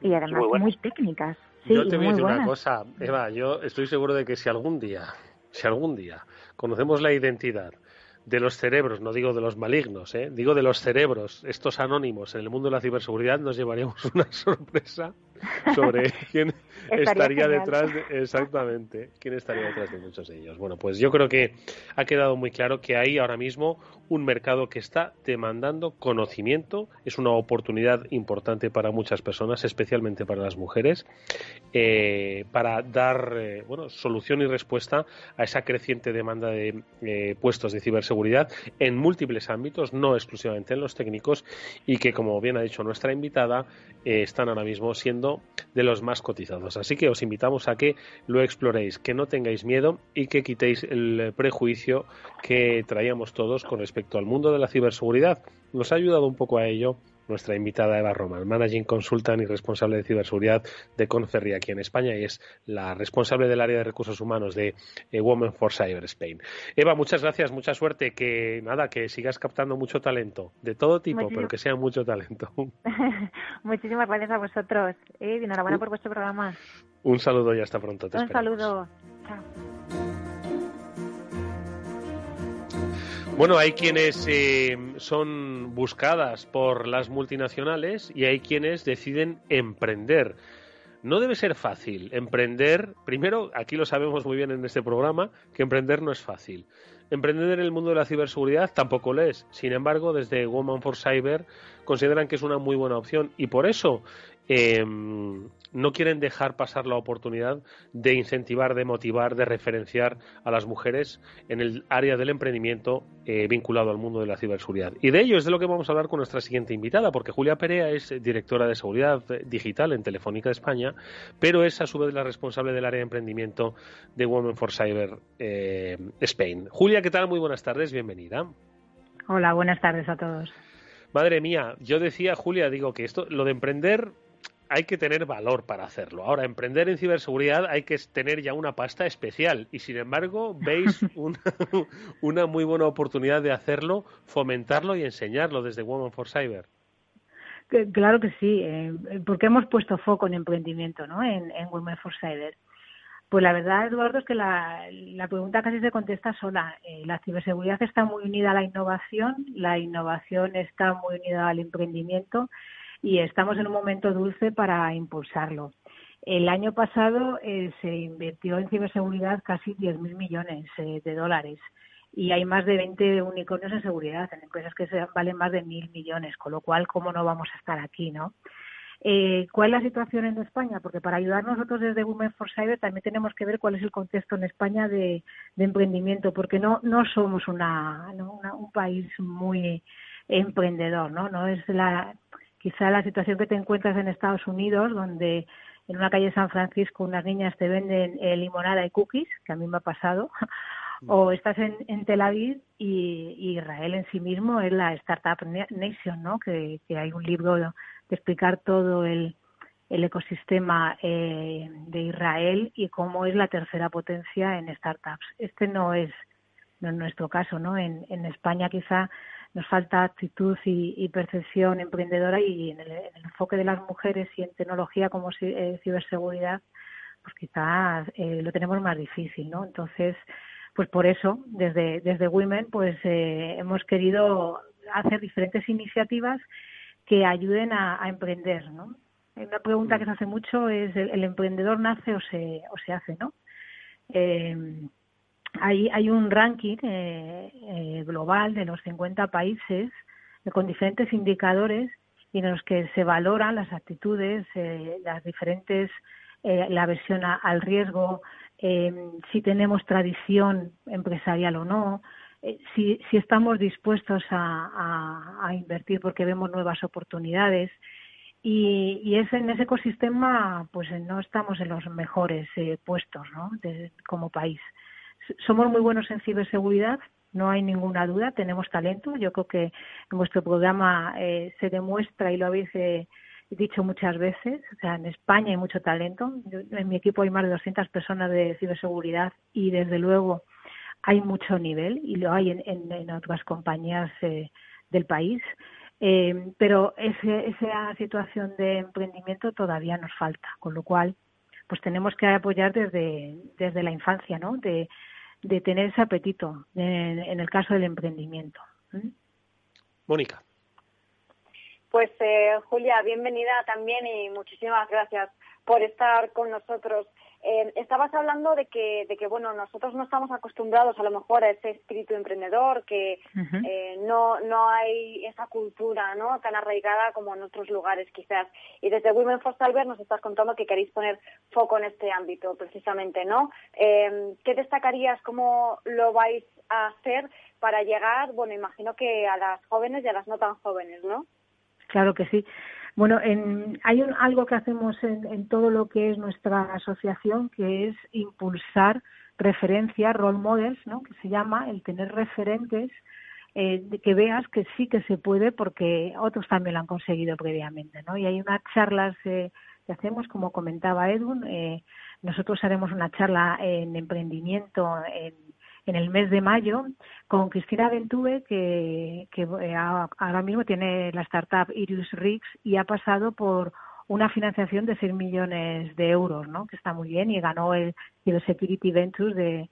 Y además muy técnicas. yo te voy a decir una cosa, Eva, yo estoy seguro de que si algún día, si algún día conocemos la identidad de los cerebros, no digo de los malignos, ¿eh? digo de los cerebros, estos anónimos en el mundo de la ciberseguridad, nos llevaríamos una sorpresa sobre quién estaría detrás de, exactamente quién estaría detrás de muchos de ellos. Bueno, pues yo creo que ha quedado muy claro que hay ahora mismo un mercado que está demandando conocimiento, es una oportunidad importante para muchas personas, especialmente para las mujeres, eh, para dar eh, bueno solución y respuesta a esa creciente demanda de eh, puestos de ciberseguridad en múltiples ámbitos, no exclusivamente en los técnicos, y que como bien ha dicho nuestra invitada, están ahora mismo siendo de los más cotizados. Así que os invitamos a que lo exploréis, que no tengáis miedo y que quitéis el prejuicio que traíamos todos con respecto al mundo de la ciberseguridad. Nos ha ayudado un poco a ello nuestra invitada Eva Roman, Managing Consultant y responsable de ciberseguridad de Conferri aquí en España y es la responsable del área de recursos humanos de eh, Women for Cyber Spain. Eva, muchas gracias, mucha suerte, que nada, que sigas captando mucho talento, de todo tipo, pero que sea mucho talento. Muchísimas gracias a vosotros y enhorabuena por vuestro programa. Un saludo y hasta pronto. Un saludo. Chao. Bueno, hay quienes eh, son buscadas por las multinacionales y hay quienes deciden emprender. No debe ser fácil. Emprender, primero, aquí lo sabemos muy bien en este programa, que emprender no es fácil. Emprender en el mundo de la ciberseguridad tampoco lo es. Sin embargo, desde Woman for Cyber consideran que es una muy buena opción y por eso eh, no quieren dejar pasar la oportunidad de incentivar, de motivar, de referenciar a las mujeres en el área del emprendimiento eh, vinculado al mundo de la ciberseguridad. Y de ello es de lo que vamos a hablar con nuestra siguiente invitada, porque Julia Perea es directora de seguridad digital en Telefónica de España, pero es a su vez la responsable del área de emprendimiento de Women for Cyber eh, Spain. Julia, ¿qué tal? Muy buenas tardes, bienvenida. Hola, buenas tardes a todos. Madre mía, yo decía, Julia, digo que esto, lo de emprender hay que tener valor para hacerlo. Ahora, emprender en ciberseguridad hay que tener ya una pasta especial y, sin embargo, veis una, muy buena oportunidad de hacerlo, fomentarlo y enseñarlo desde Women for Cyber. Claro que sí, eh, porque hemos puesto foco en emprendimiento ¿no? en, Women for Cyber. Pues la verdad, Eduardo, es que la, pregunta casi se contesta sola. Eh, la ciberseguridad está muy unida a la innovación, la innovación está muy unida al emprendimiento y estamos en un momento dulce para impulsarlo. El año pasado eh, se invirtió en ciberseguridad casi 10.000 millones eh, de dólares y hay más de 20 unicornios en seguridad, en empresas que se valen más de 1.000 millones, con lo cual, ¿cómo no vamos a estar aquí, no? Eh, ¿Cuál es la situación en España? Porque para ayudar nosotros desde Women for Cyber también tenemos que ver cuál es el contexto en España de, emprendimiento, porque no no somos una, un país muy emprendedor, ¿no? No es la quizá la situación que te encuentras en Estados Unidos, donde en una calle de San Francisco unas niñas te venden eh, limonada y cookies, que a mí me ha pasado, o estás en, Tel Aviv y, Israel en sí mismo es la Startup Nation, ¿no? Que, hay un libro de, explicar todo el, ecosistema eh, de Israel y cómo es la tercera potencia en startups. Este no es, no nuestro caso, ¿no? En, en España quizá nos falta actitud y, percepción emprendedora y en el, enfoque de las mujeres y en tecnología como eh, ciberseguridad, pues quizás eh, lo tenemos más difícil, ¿no? Entonces, pues por eso, desde, desde Women, pues eh, hemos querido hacer diferentes iniciativas que ayuden a, emprender, ¿no? Una pregunta que se hace mucho es, ¿el, emprendedor nace o se, o se hace, no? Hay, hay un ranking eh, eh, global de los 50 países eh, con diferentes indicadores y en los que se valoran las actitudes, las diferentes, la aversión al riesgo, si tenemos tradición empresarial o no, si, si estamos dispuestos a, invertir porque vemos nuevas oportunidades. Y, y es en ese ecosistema, pues no estamos en los mejores puestos ¿no? como país. Somos muy buenos en ciberseguridad, no hay ninguna duda, tenemos talento. Yo creo que en vuestro programa eh, se demuestra y lo habéis eh, dicho muchas veces. O sea, en España hay mucho talento. en mi equipo hay más de 200 personas de ciberseguridad y desde luego hay mucho nivel y lo hay en, otras compañías eh, del país. pero esa situación de emprendimiento todavía nos falta, con lo cual pues tenemos que apoyar desde, desde la infancia, ¿no? De, de tener ese apetito en, el caso del emprendimiento. Mónica. Pues eh, Julia, bienvenida también y muchísimas gracias por estar con nosotros. Eh, estabas hablando de que, de que, bueno, nosotros no estamos acostumbrados a lo mejor a ese espíritu emprendedor, que eh, no, no hay esa cultura ¿no? tan arraigada como en otros lugares quizás. Y desde Women for Cyber nos estás contando que queréis poner foco en este ámbito precisamente, ¿no? Eh, ¿Qué destacarías? ¿Cómo lo vais a hacer para llegar, bueno, imagino que a las jóvenes y a las no tan jóvenes, ¿no? Claro que sí. Bueno, hay algo que hacemos en, todo lo que es nuestra asociación, que es impulsar referencias, role models, ¿no? que se llama el tener referentes eh, que veas que sí que se puede porque otros también lo han conseguido previamente. ¿no? Y hay unas charlas eh, que hacemos, como comentaba Edwin, eh, nosotros haremos una charla en emprendimiento en en el mes de mayo con Cristina Ventuve, que, eh, ahora mismo tiene la startup Iris Riggs y ha pasado por una financiación de 6 millones de euros, ¿no? que está muy bien, y ganó el Security Ventures de,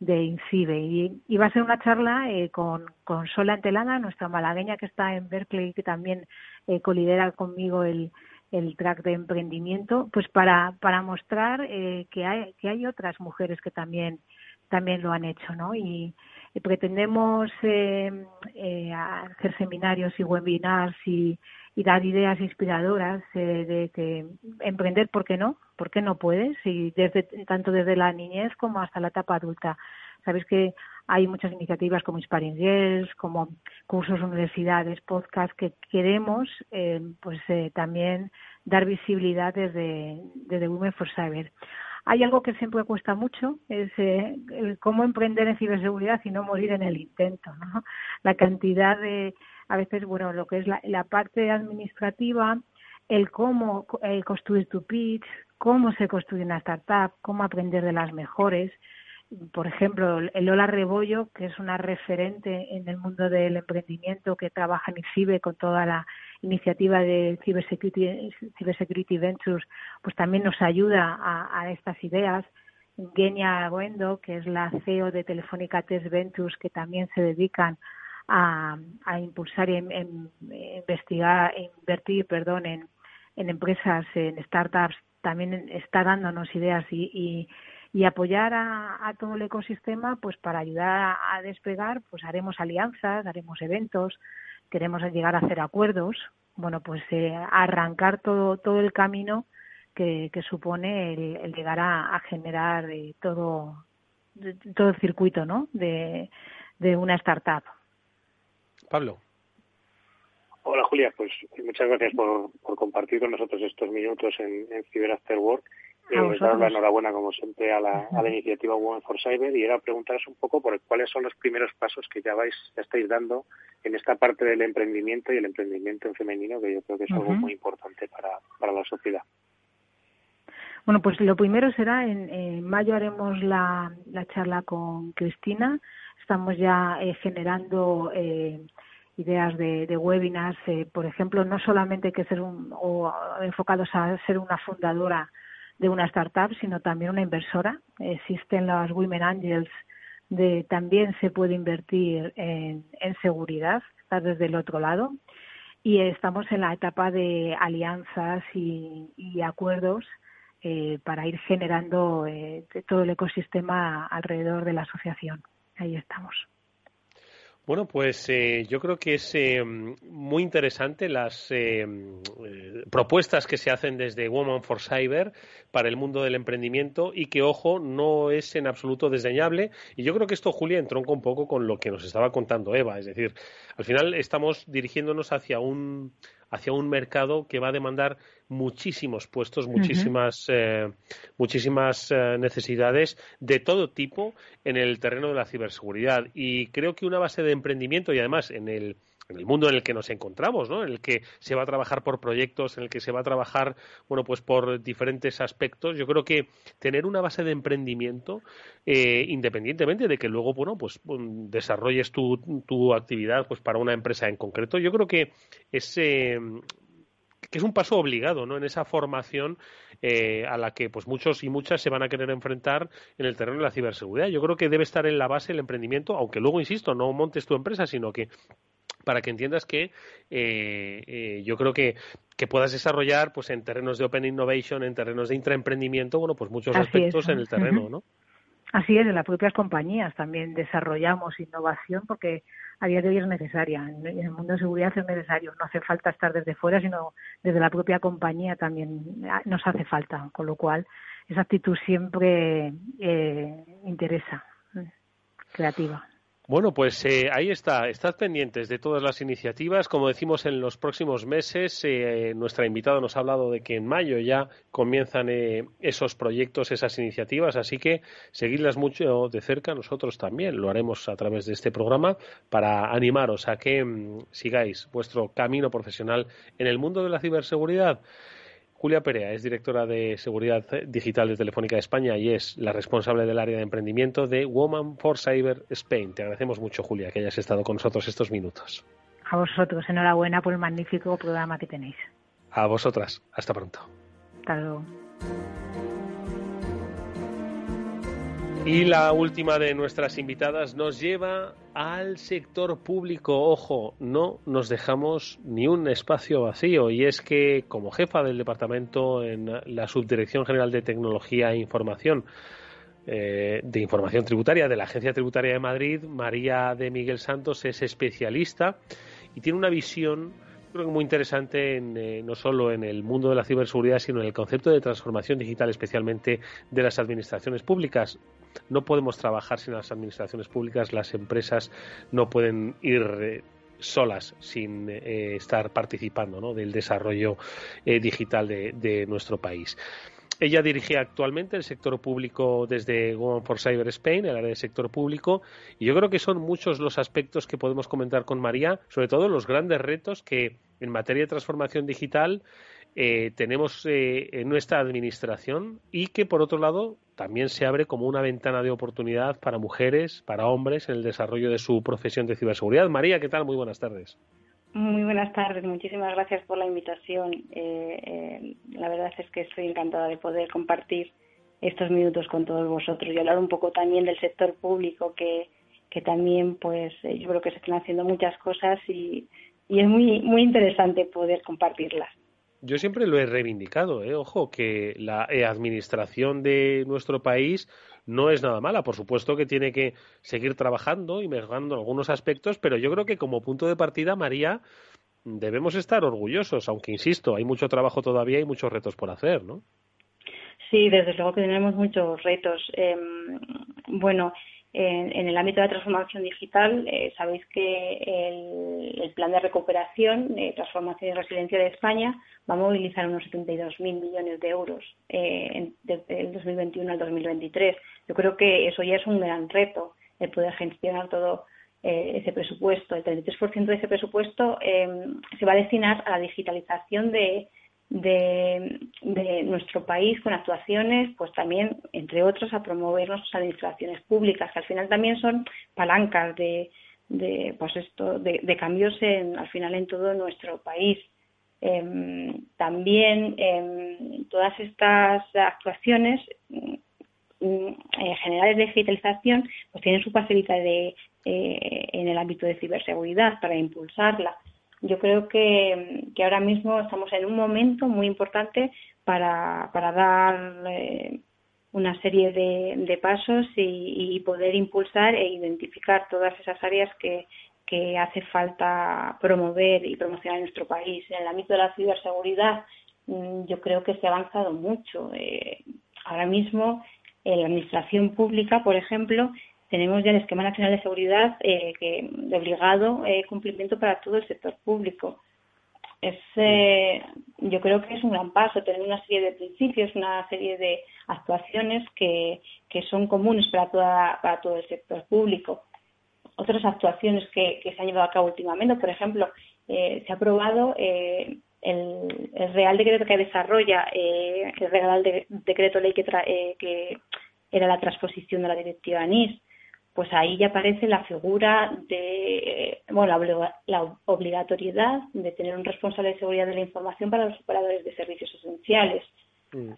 de INCIBE. Y, va a ser una charla eh, con, con Sola Antelana, nuestra malagueña que está en Berkeley, que también eh, colidera conmigo el, el track de emprendimiento, pues para, para mostrar eh, que, hay, que hay otras mujeres que también también lo han hecho, ¿no? Y, pretendemos eh, eh, hacer seminarios y webinars y, dar ideas inspiradoras eh, de que emprender, ¿por qué no? ¿Por qué no puedes? Y desde, tanto desde la niñez como hasta la etapa adulta. Sabéis que hay muchas iniciativas como Inspiring Girls, como cursos, universidades, podcasts que queremos pues también dar visibilidad desde Women for Cyber. Hay algo que siempre cuesta mucho, es eh, cómo emprender en ciberseguridad y no morir en el intento. ¿no? La cantidad de, a veces, bueno, lo que es la, parte administrativa, el cómo construir tu pitch, cómo se construye una startup, cómo aprender de las mejores. Por ejemplo, Lola Rebollo, que es una referente en el mundo del emprendimiento, que trabaja en ICIBE con toda la iniciativa de Cybersecurity, Ventures, pues también nos ayuda a, estas ideas. Genia Guendo, que es la CEO de Telefónica Test Ventures, que también se dedican a, impulsar y investigar, invertir, perdón, en, empresas, en startups, también está dándonos ideas y, apoyar a, todo el ecosistema, pues para ayudar a, a despegar, pues haremos alianzas, haremos eventos, queremos llegar a hacer acuerdos, bueno, pues eh, arrancar todo, todo el camino que, supone el, llegar a, generar eh, todo, todo el circuito ¿no? de, de una startup. Pablo. Hola Julia, pues muchas gracias por, por compartir con nosotros estos minutos en, en Cyber After Work eh, dar la enhorabuena, como siempre, a la, a la iniciativa Women for Cyber y era preguntaros un poco por cuáles son los primeros pasos que ya vais, ya estáis dando en esta parte del emprendimiento y el emprendimiento en femenino, que yo creo que es algo muy importante para, para la sociedad. Bueno, pues lo primero será en, mayo haremos la, la, charla con Cristina. Estamos ya eh, generando eh, ideas de, de webinars, eh, por ejemplo, no solamente que ser un, o enfocados a ser una fundadora de una startup, sino también una inversora. Existen las Women Angels, de también se puede invertir en, seguridad, está desde el otro lado. Y estamos en la etapa de alianzas y, acuerdos eh, para ir generando eh, todo el ecosistema alrededor de la asociación. Ahí estamos. Bueno, pues eh, yo creo que es eh, muy interesante las eh, propuestas que se hacen desde Women for Cyber para el mundo del emprendimiento y que, ojo, no es en absoluto desdeñable. Y yo creo que esto, Julia, entronca un poco con lo que nos estaba contando Eva. Es decir, al final estamos dirigiéndonos hacia un, hacia un mercado que va a demandar muchísimos puestos, muchísimas, eh, muchísimas eh, necesidades de todo tipo en el terreno de la ciberseguridad. Y creo que una base de emprendimiento y además en el en el mundo en el que nos encontramos, ¿no? En el que se va a trabajar por proyectos, en el que se va a trabajar, bueno, pues por diferentes aspectos. Yo creo que tener una base de emprendimiento, eh, independientemente de que luego, bueno, pues desarrolles tu, tu, actividad, pues para una empresa en concreto, yo creo que es que es un paso obligado ¿no? en esa formación eh, a la que pues muchos y muchas se van a querer enfrentar en el terreno de la ciberseguridad. Yo creo que debe estar en la base el emprendimiento, aunque luego, insisto, no montes tu empresa, sino que para que entiendas que eh, eh, yo creo que, que puedas desarrollar pues en terrenos de open innovation, en terrenos de intraemprendimiento, bueno, pues muchos aspectos en el terreno, ¿no? Así es, en las propias compañías también desarrollamos innovación porque a día de hoy es necesaria. En el mundo de seguridad es necesario. No hace falta estar desde fuera, sino desde la propia compañía también nos hace falta. Con lo cual, esa actitud siempre eh, interesa, creativa. Bueno, pues eh, ahí está. Estad pendientes de todas las iniciativas. Como decimos, en los próximos meses, eh, nuestra invitada nos ha hablado de que en mayo ya comienzan eh, esos proyectos, esas iniciativas. Así que seguidlas mucho de cerca. Nosotros también lo haremos a través de este programa para animaros a que mm, sigáis vuestro camino profesional en el mundo de la ciberseguridad. Julia Perea es directora de Seguridad Digital de Telefónica de España y es la responsable del área de emprendimiento de Woman for Cyber Spain. Te agradecemos mucho, Julia, que hayas estado con nosotros estos minutos. A vosotros, enhorabuena por el magnífico programa que tenéis. A vosotras, hasta pronto. Hasta luego. Y la última de nuestras invitadas nos lleva al sector público. Ojo, no nos dejamos ni un espacio vacío. Y es que, como jefa del departamento en la Subdirección General de Tecnología e Información, eh, de Información Tributaria de la Agencia Tributaria de Madrid, María de Miguel Santos es especialista y tiene una visión creo que muy interesante eh, no solo en el mundo de la ciberseguridad, sino en el concepto de transformación digital, especialmente de las administraciones públicas. No podemos trabajar sin las administraciones públicas, las empresas no pueden ir eh, solas sin eh, estar participando del desarrollo digital de nuestro país. Ella dirige actualmente el sector público desde Women for Cyber Spain, el área de sector público, y yo creo que son muchos los aspectos que podemos comentar con María, sobre todo los grandes retos que en materia de transformación digital eh, tenemos eh, en nuestra administración y que, por otro lado, también se abre como una ventana de oportunidad para mujeres, para hombres en el desarrollo de su profesión de ciberseguridad. María, ¿qué tal? Muy buenas tardes. Muy buenas tardes, muchísimas gracias por la invitación. Eh, eh, la verdad es que estoy encantada de poder compartir estos minutos con todos vosotros y hablar un poco también del sector público que, también pues eh, yo creo que se están haciendo muchas cosas y, y es muy muy interesante poder compartirlas. Yo siempre lo he reivindicado, ¿eh? ojo, que la administración de nuestro país no es nada mala. Por supuesto que tiene que seguir trabajando y mejorando algunos aspectos, pero yo creo que como punto de partida, María, debemos estar orgullosos, aunque insisto, hay mucho trabajo todavía y muchos retos por hacer, ¿no? Sí, desde luego que tenemos muchos retos. Em, bueno, en, el ámbito de la transformación digital, eh, sabéis que el, plan de recuperación, de transformación y resiliencia de España va a movilizar unos 72.000 millones de euros eh, desde el 2021 al 2023. Yo creo que eso ya es un gran reto, el poder gestionar todo eh, ese presupuesto. El 33% de ese presupuesto se va a destinar a la digitalización de de, nuestro país con actuaciones, pues también, entre otros, a promover nuestras administraciones públicas, que al final también son palancas de, de pues esto, de, cambios en, al final en todo nuestro país. Em, también em, todas estas actuaciones mm, mm, generales de digitalización pues tienen su facilidad de, eh, en el ámbito de ciberseguridad para impulsarla yo creo que, ahora mismo estamos en un momento muy importante para, para dar eh, una serie de, pasos y, poder impulsar e identificar todas esas áreas que, que hace falta promover y promocionar en nuestro país. En el ámbito de la ciberseguridad, mm, yo creo que se ha avanzado mucho. Eh, ahora mismo, en la administración pública, por ejemplo, tenemos ya el Esquema Nacional de Seguridad eh, que, de obligado eh, cumplimiento para todo el sector público. Es, eh, yo creo que es un gran paso tener una serie de principios, una serie de actuaciones que, que son comunes para, toda, para todo el sector público. Otras actuaciones que, que se han llevado a cabo últimamente, por ejemplo, se ha aprobado el, el, Real Decreto que desarrolla, el Real Decreto Ley que, que era la transposición de la Directiva NIS pues ahí ya aparece la figura de, bueno, la, obligatoriedad de tener un responsable de seguridad de la información para los operadores de servicios esenciales. Mm.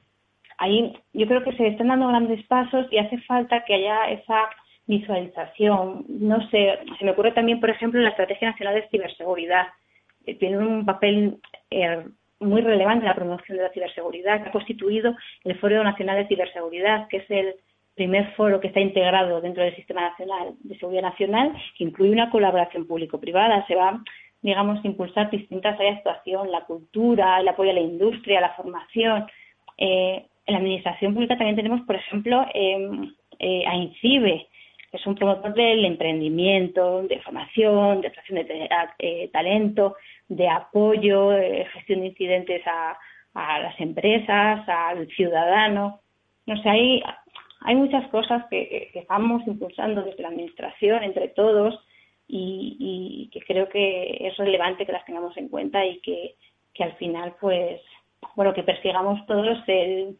Ahí yo creo que se están dando grandes pasos y hace falta que haya esa visualización. No sé, se me ocurre también, por ejemplo, la Estrategia Nacional de Ciberseguridad. Eh, tiene un papel eh, muy relevante en la promoción de la ciberseguridad, que ha constituido el Foro Nacional de Ciberseguridad, que es el primer foro que está integrado dentro del Sistema Nacional de Seguridad Nacional, que incluye una colaboración público-privada. Se va, digamos, a impulsar distintas áreas de actuación, la cultura, el apoyo a la industria, la formación. Eh, en la Administración Pública también tenemos, por ejemplo, em, eh, a INCIBE, que es un promotor del emprendimiento, de formación, de atracción de eh, talento, de apoyo, gestión de incidentes a, a las empresas, al ciudadano. No sé, hay hay muchas cosas que, estamos impulsando desde la Administración, entre todos, y, que creo que es relevante que las tengamos en cuenta y que, al final, pues, bueno, que persigamos todos el,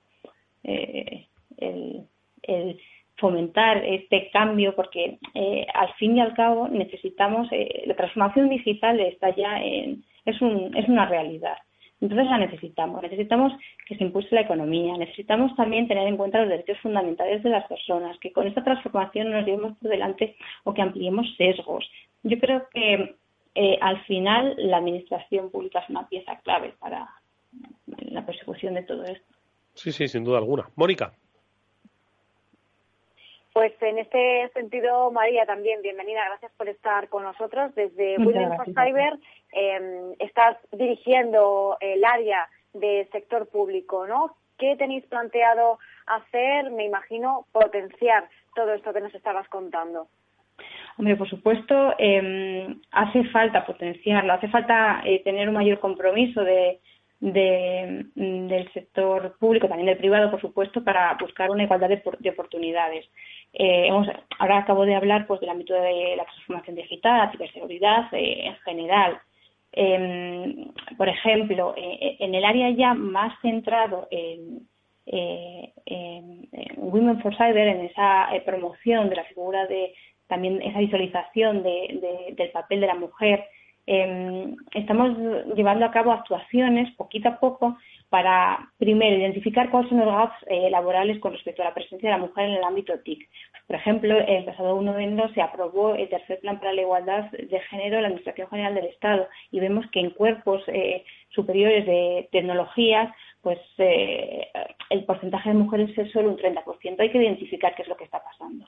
eh, el, fomentar este cambio, porque eh, al fin y al cabo necesitamos, eh, la transformación digital está ya en, es, un, es una realidad. Entonces la necesitamos. Necesitamos que se impulse la economía. Necesitamos también tener en cuenta los derechos fundamentales de las personas, que con esta transformación nos llevemos por delante o que ampliemos sesgos. Yo creo que eh, al final la administración pública es una pieza clave para la persecución de todo esto. Sí, sí, sin duda alguna. Mónica. Pues en este sentido, María, también bienvenida. Gracias por estar con nosotros. Desde William for Cyber em, estás dirigiendo el área de sector público, ¿no? ¿Qué tenéis planteado hacer? Me imagino potenciar todo esto que nos estabas contando. Hombre, por supuesto, em, hace falta potenciarlo, hace falta eh, tener un mayor compromiso de, del sector público, también del privado, por supuesto, para buscar una igualdad de oportunidades. Eh, ahora acabo de hablar pues, del ámbito de la transformación digital, la ciberseguridad eh, en general. Em, por ejemplo, eh, en el área ya más centrado en, Women for Cyber, en esa promoción de la figura de también esa visualización del papel de la mujer, em, estamos llevando a cabo actuaciones poquito a poco para, primero, identificar cuáles son los gaps eh, laborales con respecto a la presencia de la mujer en el ámbito TIC. Por ejemplo, el pasado 1 de enero se aprobó el tercer plan para la igualdad de género en la Administración General del Estado y vemos que en cuerpos eh, superiores de tecnologías pues eh, el porcentaje de mujeres es solo un 30%. Hay que identificar qué es lo que está pasando.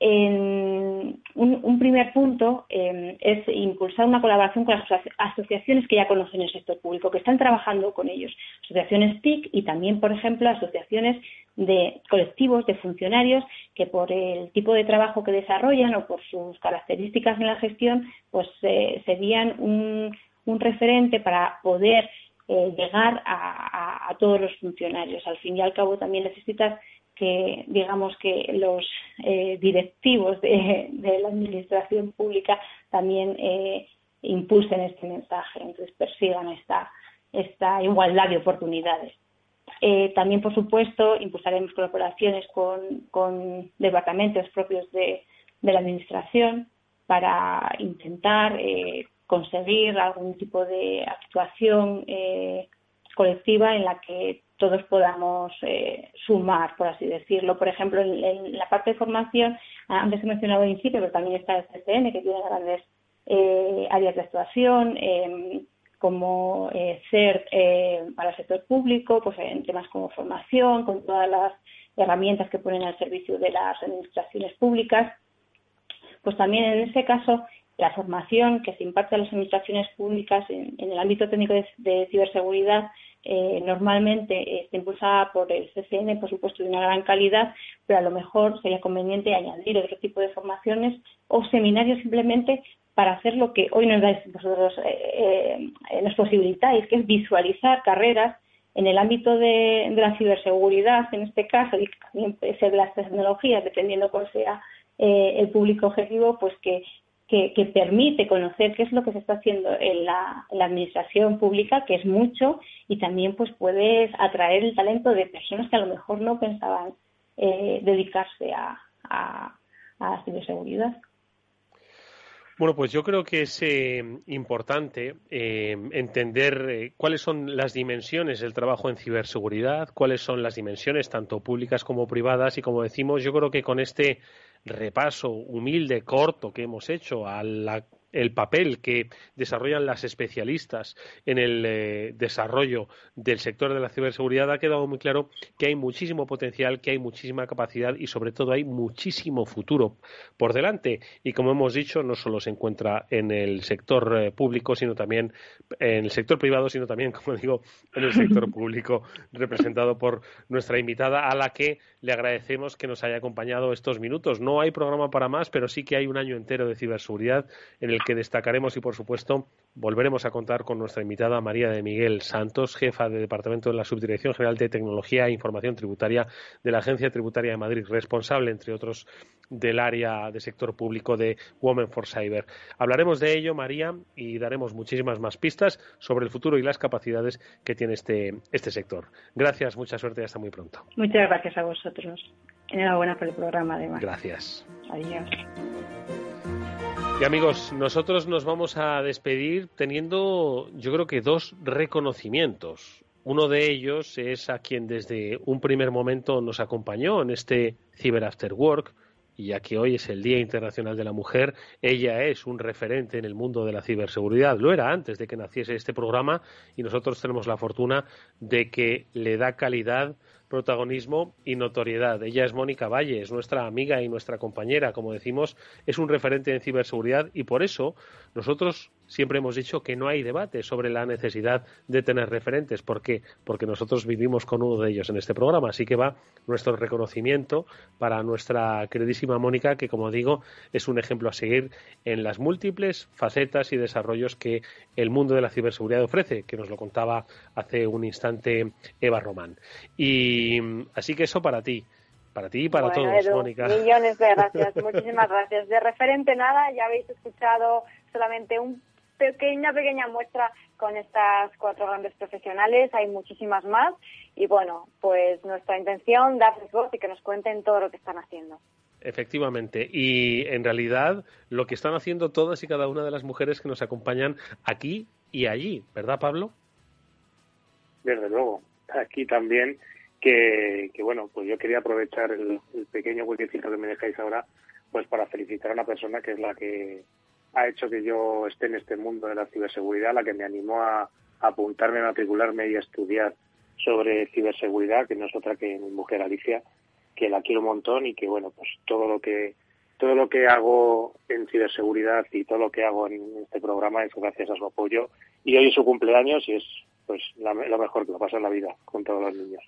En un, primer punto em, es impulsar una colaboración con las asociaciones que ya conocen el sector público, que están trabajando con ellos, asociaciones TIC y también, por ejemplo, asociaciones de colectivos de funcionarios que por el tipo de trabajo que desarrollan o por sus características en la gestión, pues eh, serían un, referente para poder eh, llegar a, a todos los funcionarios. Al fin y al cabo también necesitas que digamos que los eh, directivos de, la administración pública también eh, impulsen este mensaje, entonces persigan esta, esta igualdad de oportunidades. Eh, también, por supuesto, impulsaremos colaboraciones con, departamentos propios de, de, la Administración para intentar conseguir algún tipo de actuación colectiva en la que todos podamos eh, sumar, por así decirlo. Por ejemplo, en, la parte de formación, antes he mencionado el INCIPE, pero también está el CCN, que tiene grandes eh, áreas de actuación, em, como eh, CERT eh, para el sector público, pues en temas como formación, con todas las herramientas que ponen al servicio de las administraciones públicas. Pues también en ese caso la formación que se imparte a las administraciones públicas en, el ámbito técnico de ciberseguridad eh, normalmente está impulsada por el CCN, por supuesto, de una gran calidad, pero a lo mejor sería conveniente añadir otro tipo de formaciones o seminarios simplemente para hacer lo que hoy nos dais vosotros, eh, eh, nos posibilitáis, que es visualizar carreras en el ámbito de, la ciberseguridad, en este caso, y también puede ser de las tecnologías, dependiendo cuál sea el público objetivo, pues que que, permite conocer qué es lo que se está haciendo en la, administración pública, que es mucho, y también pues puedes atraer el talento de personas que a lo mejor no pensaban eh, dedicarse a, a ciberseguridad. Bueno, pues yo creo que es eh, importante eh, entender cuáles son las dimensiones del trabajo en ciberseguridad, cuáles son las dimensiones tanto públicas como privadas y como decimos, yo creo que con este repaso humilde, corto que hemos hecho a la el papel que desarrollan las especialistas en el eh, desarrollo del sector de la ciberseguridad ha quedado muy claro que hay muchísimo potencial, que hay muchísima capacidad y sobre todo hay muchísimo futuro por delante. Y como hemos dicho, no solo se encuentra en el sector eh, público, sino también en el sector privado, sino también, como digo, en el sector público representado por nuestra invitada a la que le agradecemos que nos haya acompañado estos minutos. No hay programa para más, pero sí que hay un año entero de ciberseguridad en el que destacaremos y, por supuesto, volveremos a contar con nuestra invitada María de Miguel Santos, jefa de Departamento de la Subdirección General de Tecnología e Información Tributaria de la Agencia Tributaria de Madrid, responsable, entre otros, del área de sector público de Women for Cyber. Hablaremos de ello, María, y daremos muchísimas más pistas sobre el futuro y las capacidades que tiene este, este sector. Gracias, mucha suerte y hasta muy pronto. Muchas gracias a vosotros. Enhorabuena por el programa, además. Gracias. Adiós. Y amigos, nosotros nos vamos a despedir teniendo, yo creo que dos reconocimientos. Uno de ellos es a quien desde un primer momento nos acompañó en este Cyber After Work, y ya que hoy es el Día Internacional de la Mujer, ella es un referente en el mundo de la ciberseguridad. Lo era antes de que naciese este programa y nosotros tenemos la fortuna de que le da calidad protagonismo y notoriedad. Ella es Mónica Valle, es nuestra amiga y nuestra compañera, como decimos, es un referente en ciberseguridad y por eso nosotros siempre hemos dicho que no hay debate sobre la necesidad de tener referentes. ¿Por qué? Porque nosotros vivimos con uno de ellos en este programa. Así que va nuestro reconocimiento para nuestra queridísima Mónica, que como digo, es un ejemplo a seguir en las múltiples facetas y desarrollos que el mundo de la ciberseguridad ofrece, que nos lo contaba hace un instante Eva Román. Y así que eso para ti para ti y para todos, Mónica. Millones de gracias, muchísimas gracias. De referente nada, ya habéis escuchado solamente un pequeña, pequeña muestra con estas cuatro grandes profesionales. Hay muchísimas más. Y bueno, pues nuestra intención, darles voz y que nos cuenten todo lo que están haciendo. Efectivamente. Y en realidad lo que están haciendo todas y cada una de las mujeres que nos acompañan aquí y allí, ¿verdad, Pablo? Desde luego. Aquí también que, bueno, pues yo quería aprovechar el, pequeño huequecito que me dejáis ahora pues para felicitar a una persona que es la que ha hecho que yo esté en este mundo de la ciberseguridad, la que me animó a, apuntarme, a matricularme y a estudiar sobre ciberseguridad, que no es otra que mi mujer Alicia, que la quiero un montón y que bueno, pues todo lo que todo lo que hago en ciberseguridad y todo lo que hago en este programa es gracias a su apoyo y hoy es su cumpleaños y es pues lo mejor que lo pasa en la vida con todos los niños.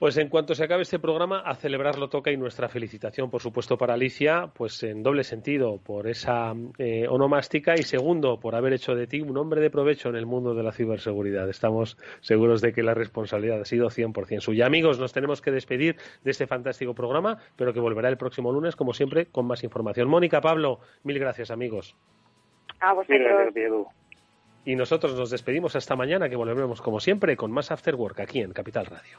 Pues en cuanto se acabe este programa, a celebrarlo toca y nuestra felicitación, por supuesto, para Alicia, pues en doble sentido, por esa eh, onomástica y segundo, por haber hecho de ti un hombre de provecho en el mundo de la ciberseguridad. Estamos seguros de que la responsabilidad ha sido 100% suya. Amigos, nos tenemos que despedir de este fantástico programa, pero que volverá el próximo lunes, como siempre, con más información. Mónica, Pablo, mil gracias, amigos. A vosotros. Y nosotros nos despedimos hasta mañana, que volveremos, como siempre, con más After Work aquí en Capital Radio.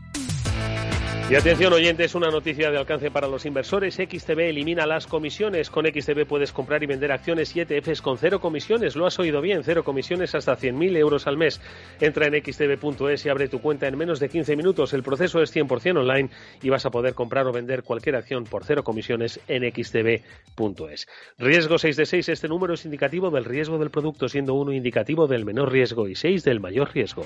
Y atención oyentes, una noticia de alcance para los inversores. XTB elimina las comisiones. Con XTB puedes comprar y vender acciones y ETFs con cero comisiones. Lo has oído bien, cero comisiones hasta 100.000 euros al mes. Entra en xtb.es y abre tu cuenta en menos de 15 minutos. El proceso es 100% online y vas a poder comprar o vender cualquier acción por cero comisiones en xtb.es. Riesgo 6 de 6. Este número es indicativo del riesgo del producto, siendo uno indicativo del menor riesgo y 6 del mayor riesgo.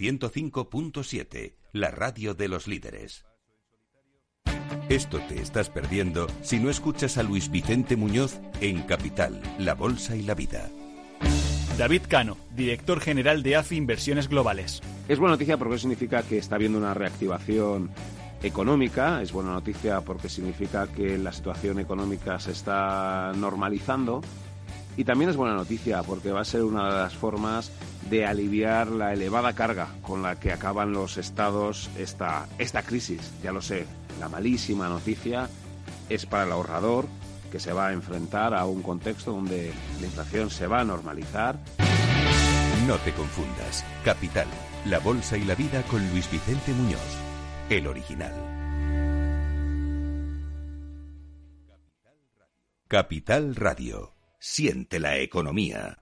105.7, la radio de los líderes. Esto te estás perdiendo si no escuchas a Luis Vicente Muñoz en Capital, La Bolsa y la Vida. David Cano, director general de AFI Inversiones Globales. Es buena noticia porque significa que está habiendo una reactivación económica, es buena noticia porque significa que la situación económica se está normalizando y también es buena noticia porque va a ser una de las formas de aliviar la elevada carga con la que acaban los estados esta, esta crisis. Ya lo sé, la malísima noticia es para el ahorrador que se va a enfrentar a un contexto donde la inflación se va a normalizar. No te confundas. Capital, la bolsa y la vida con Luis Vicente Muñoz, el original. Capital Radio. Siente la economía.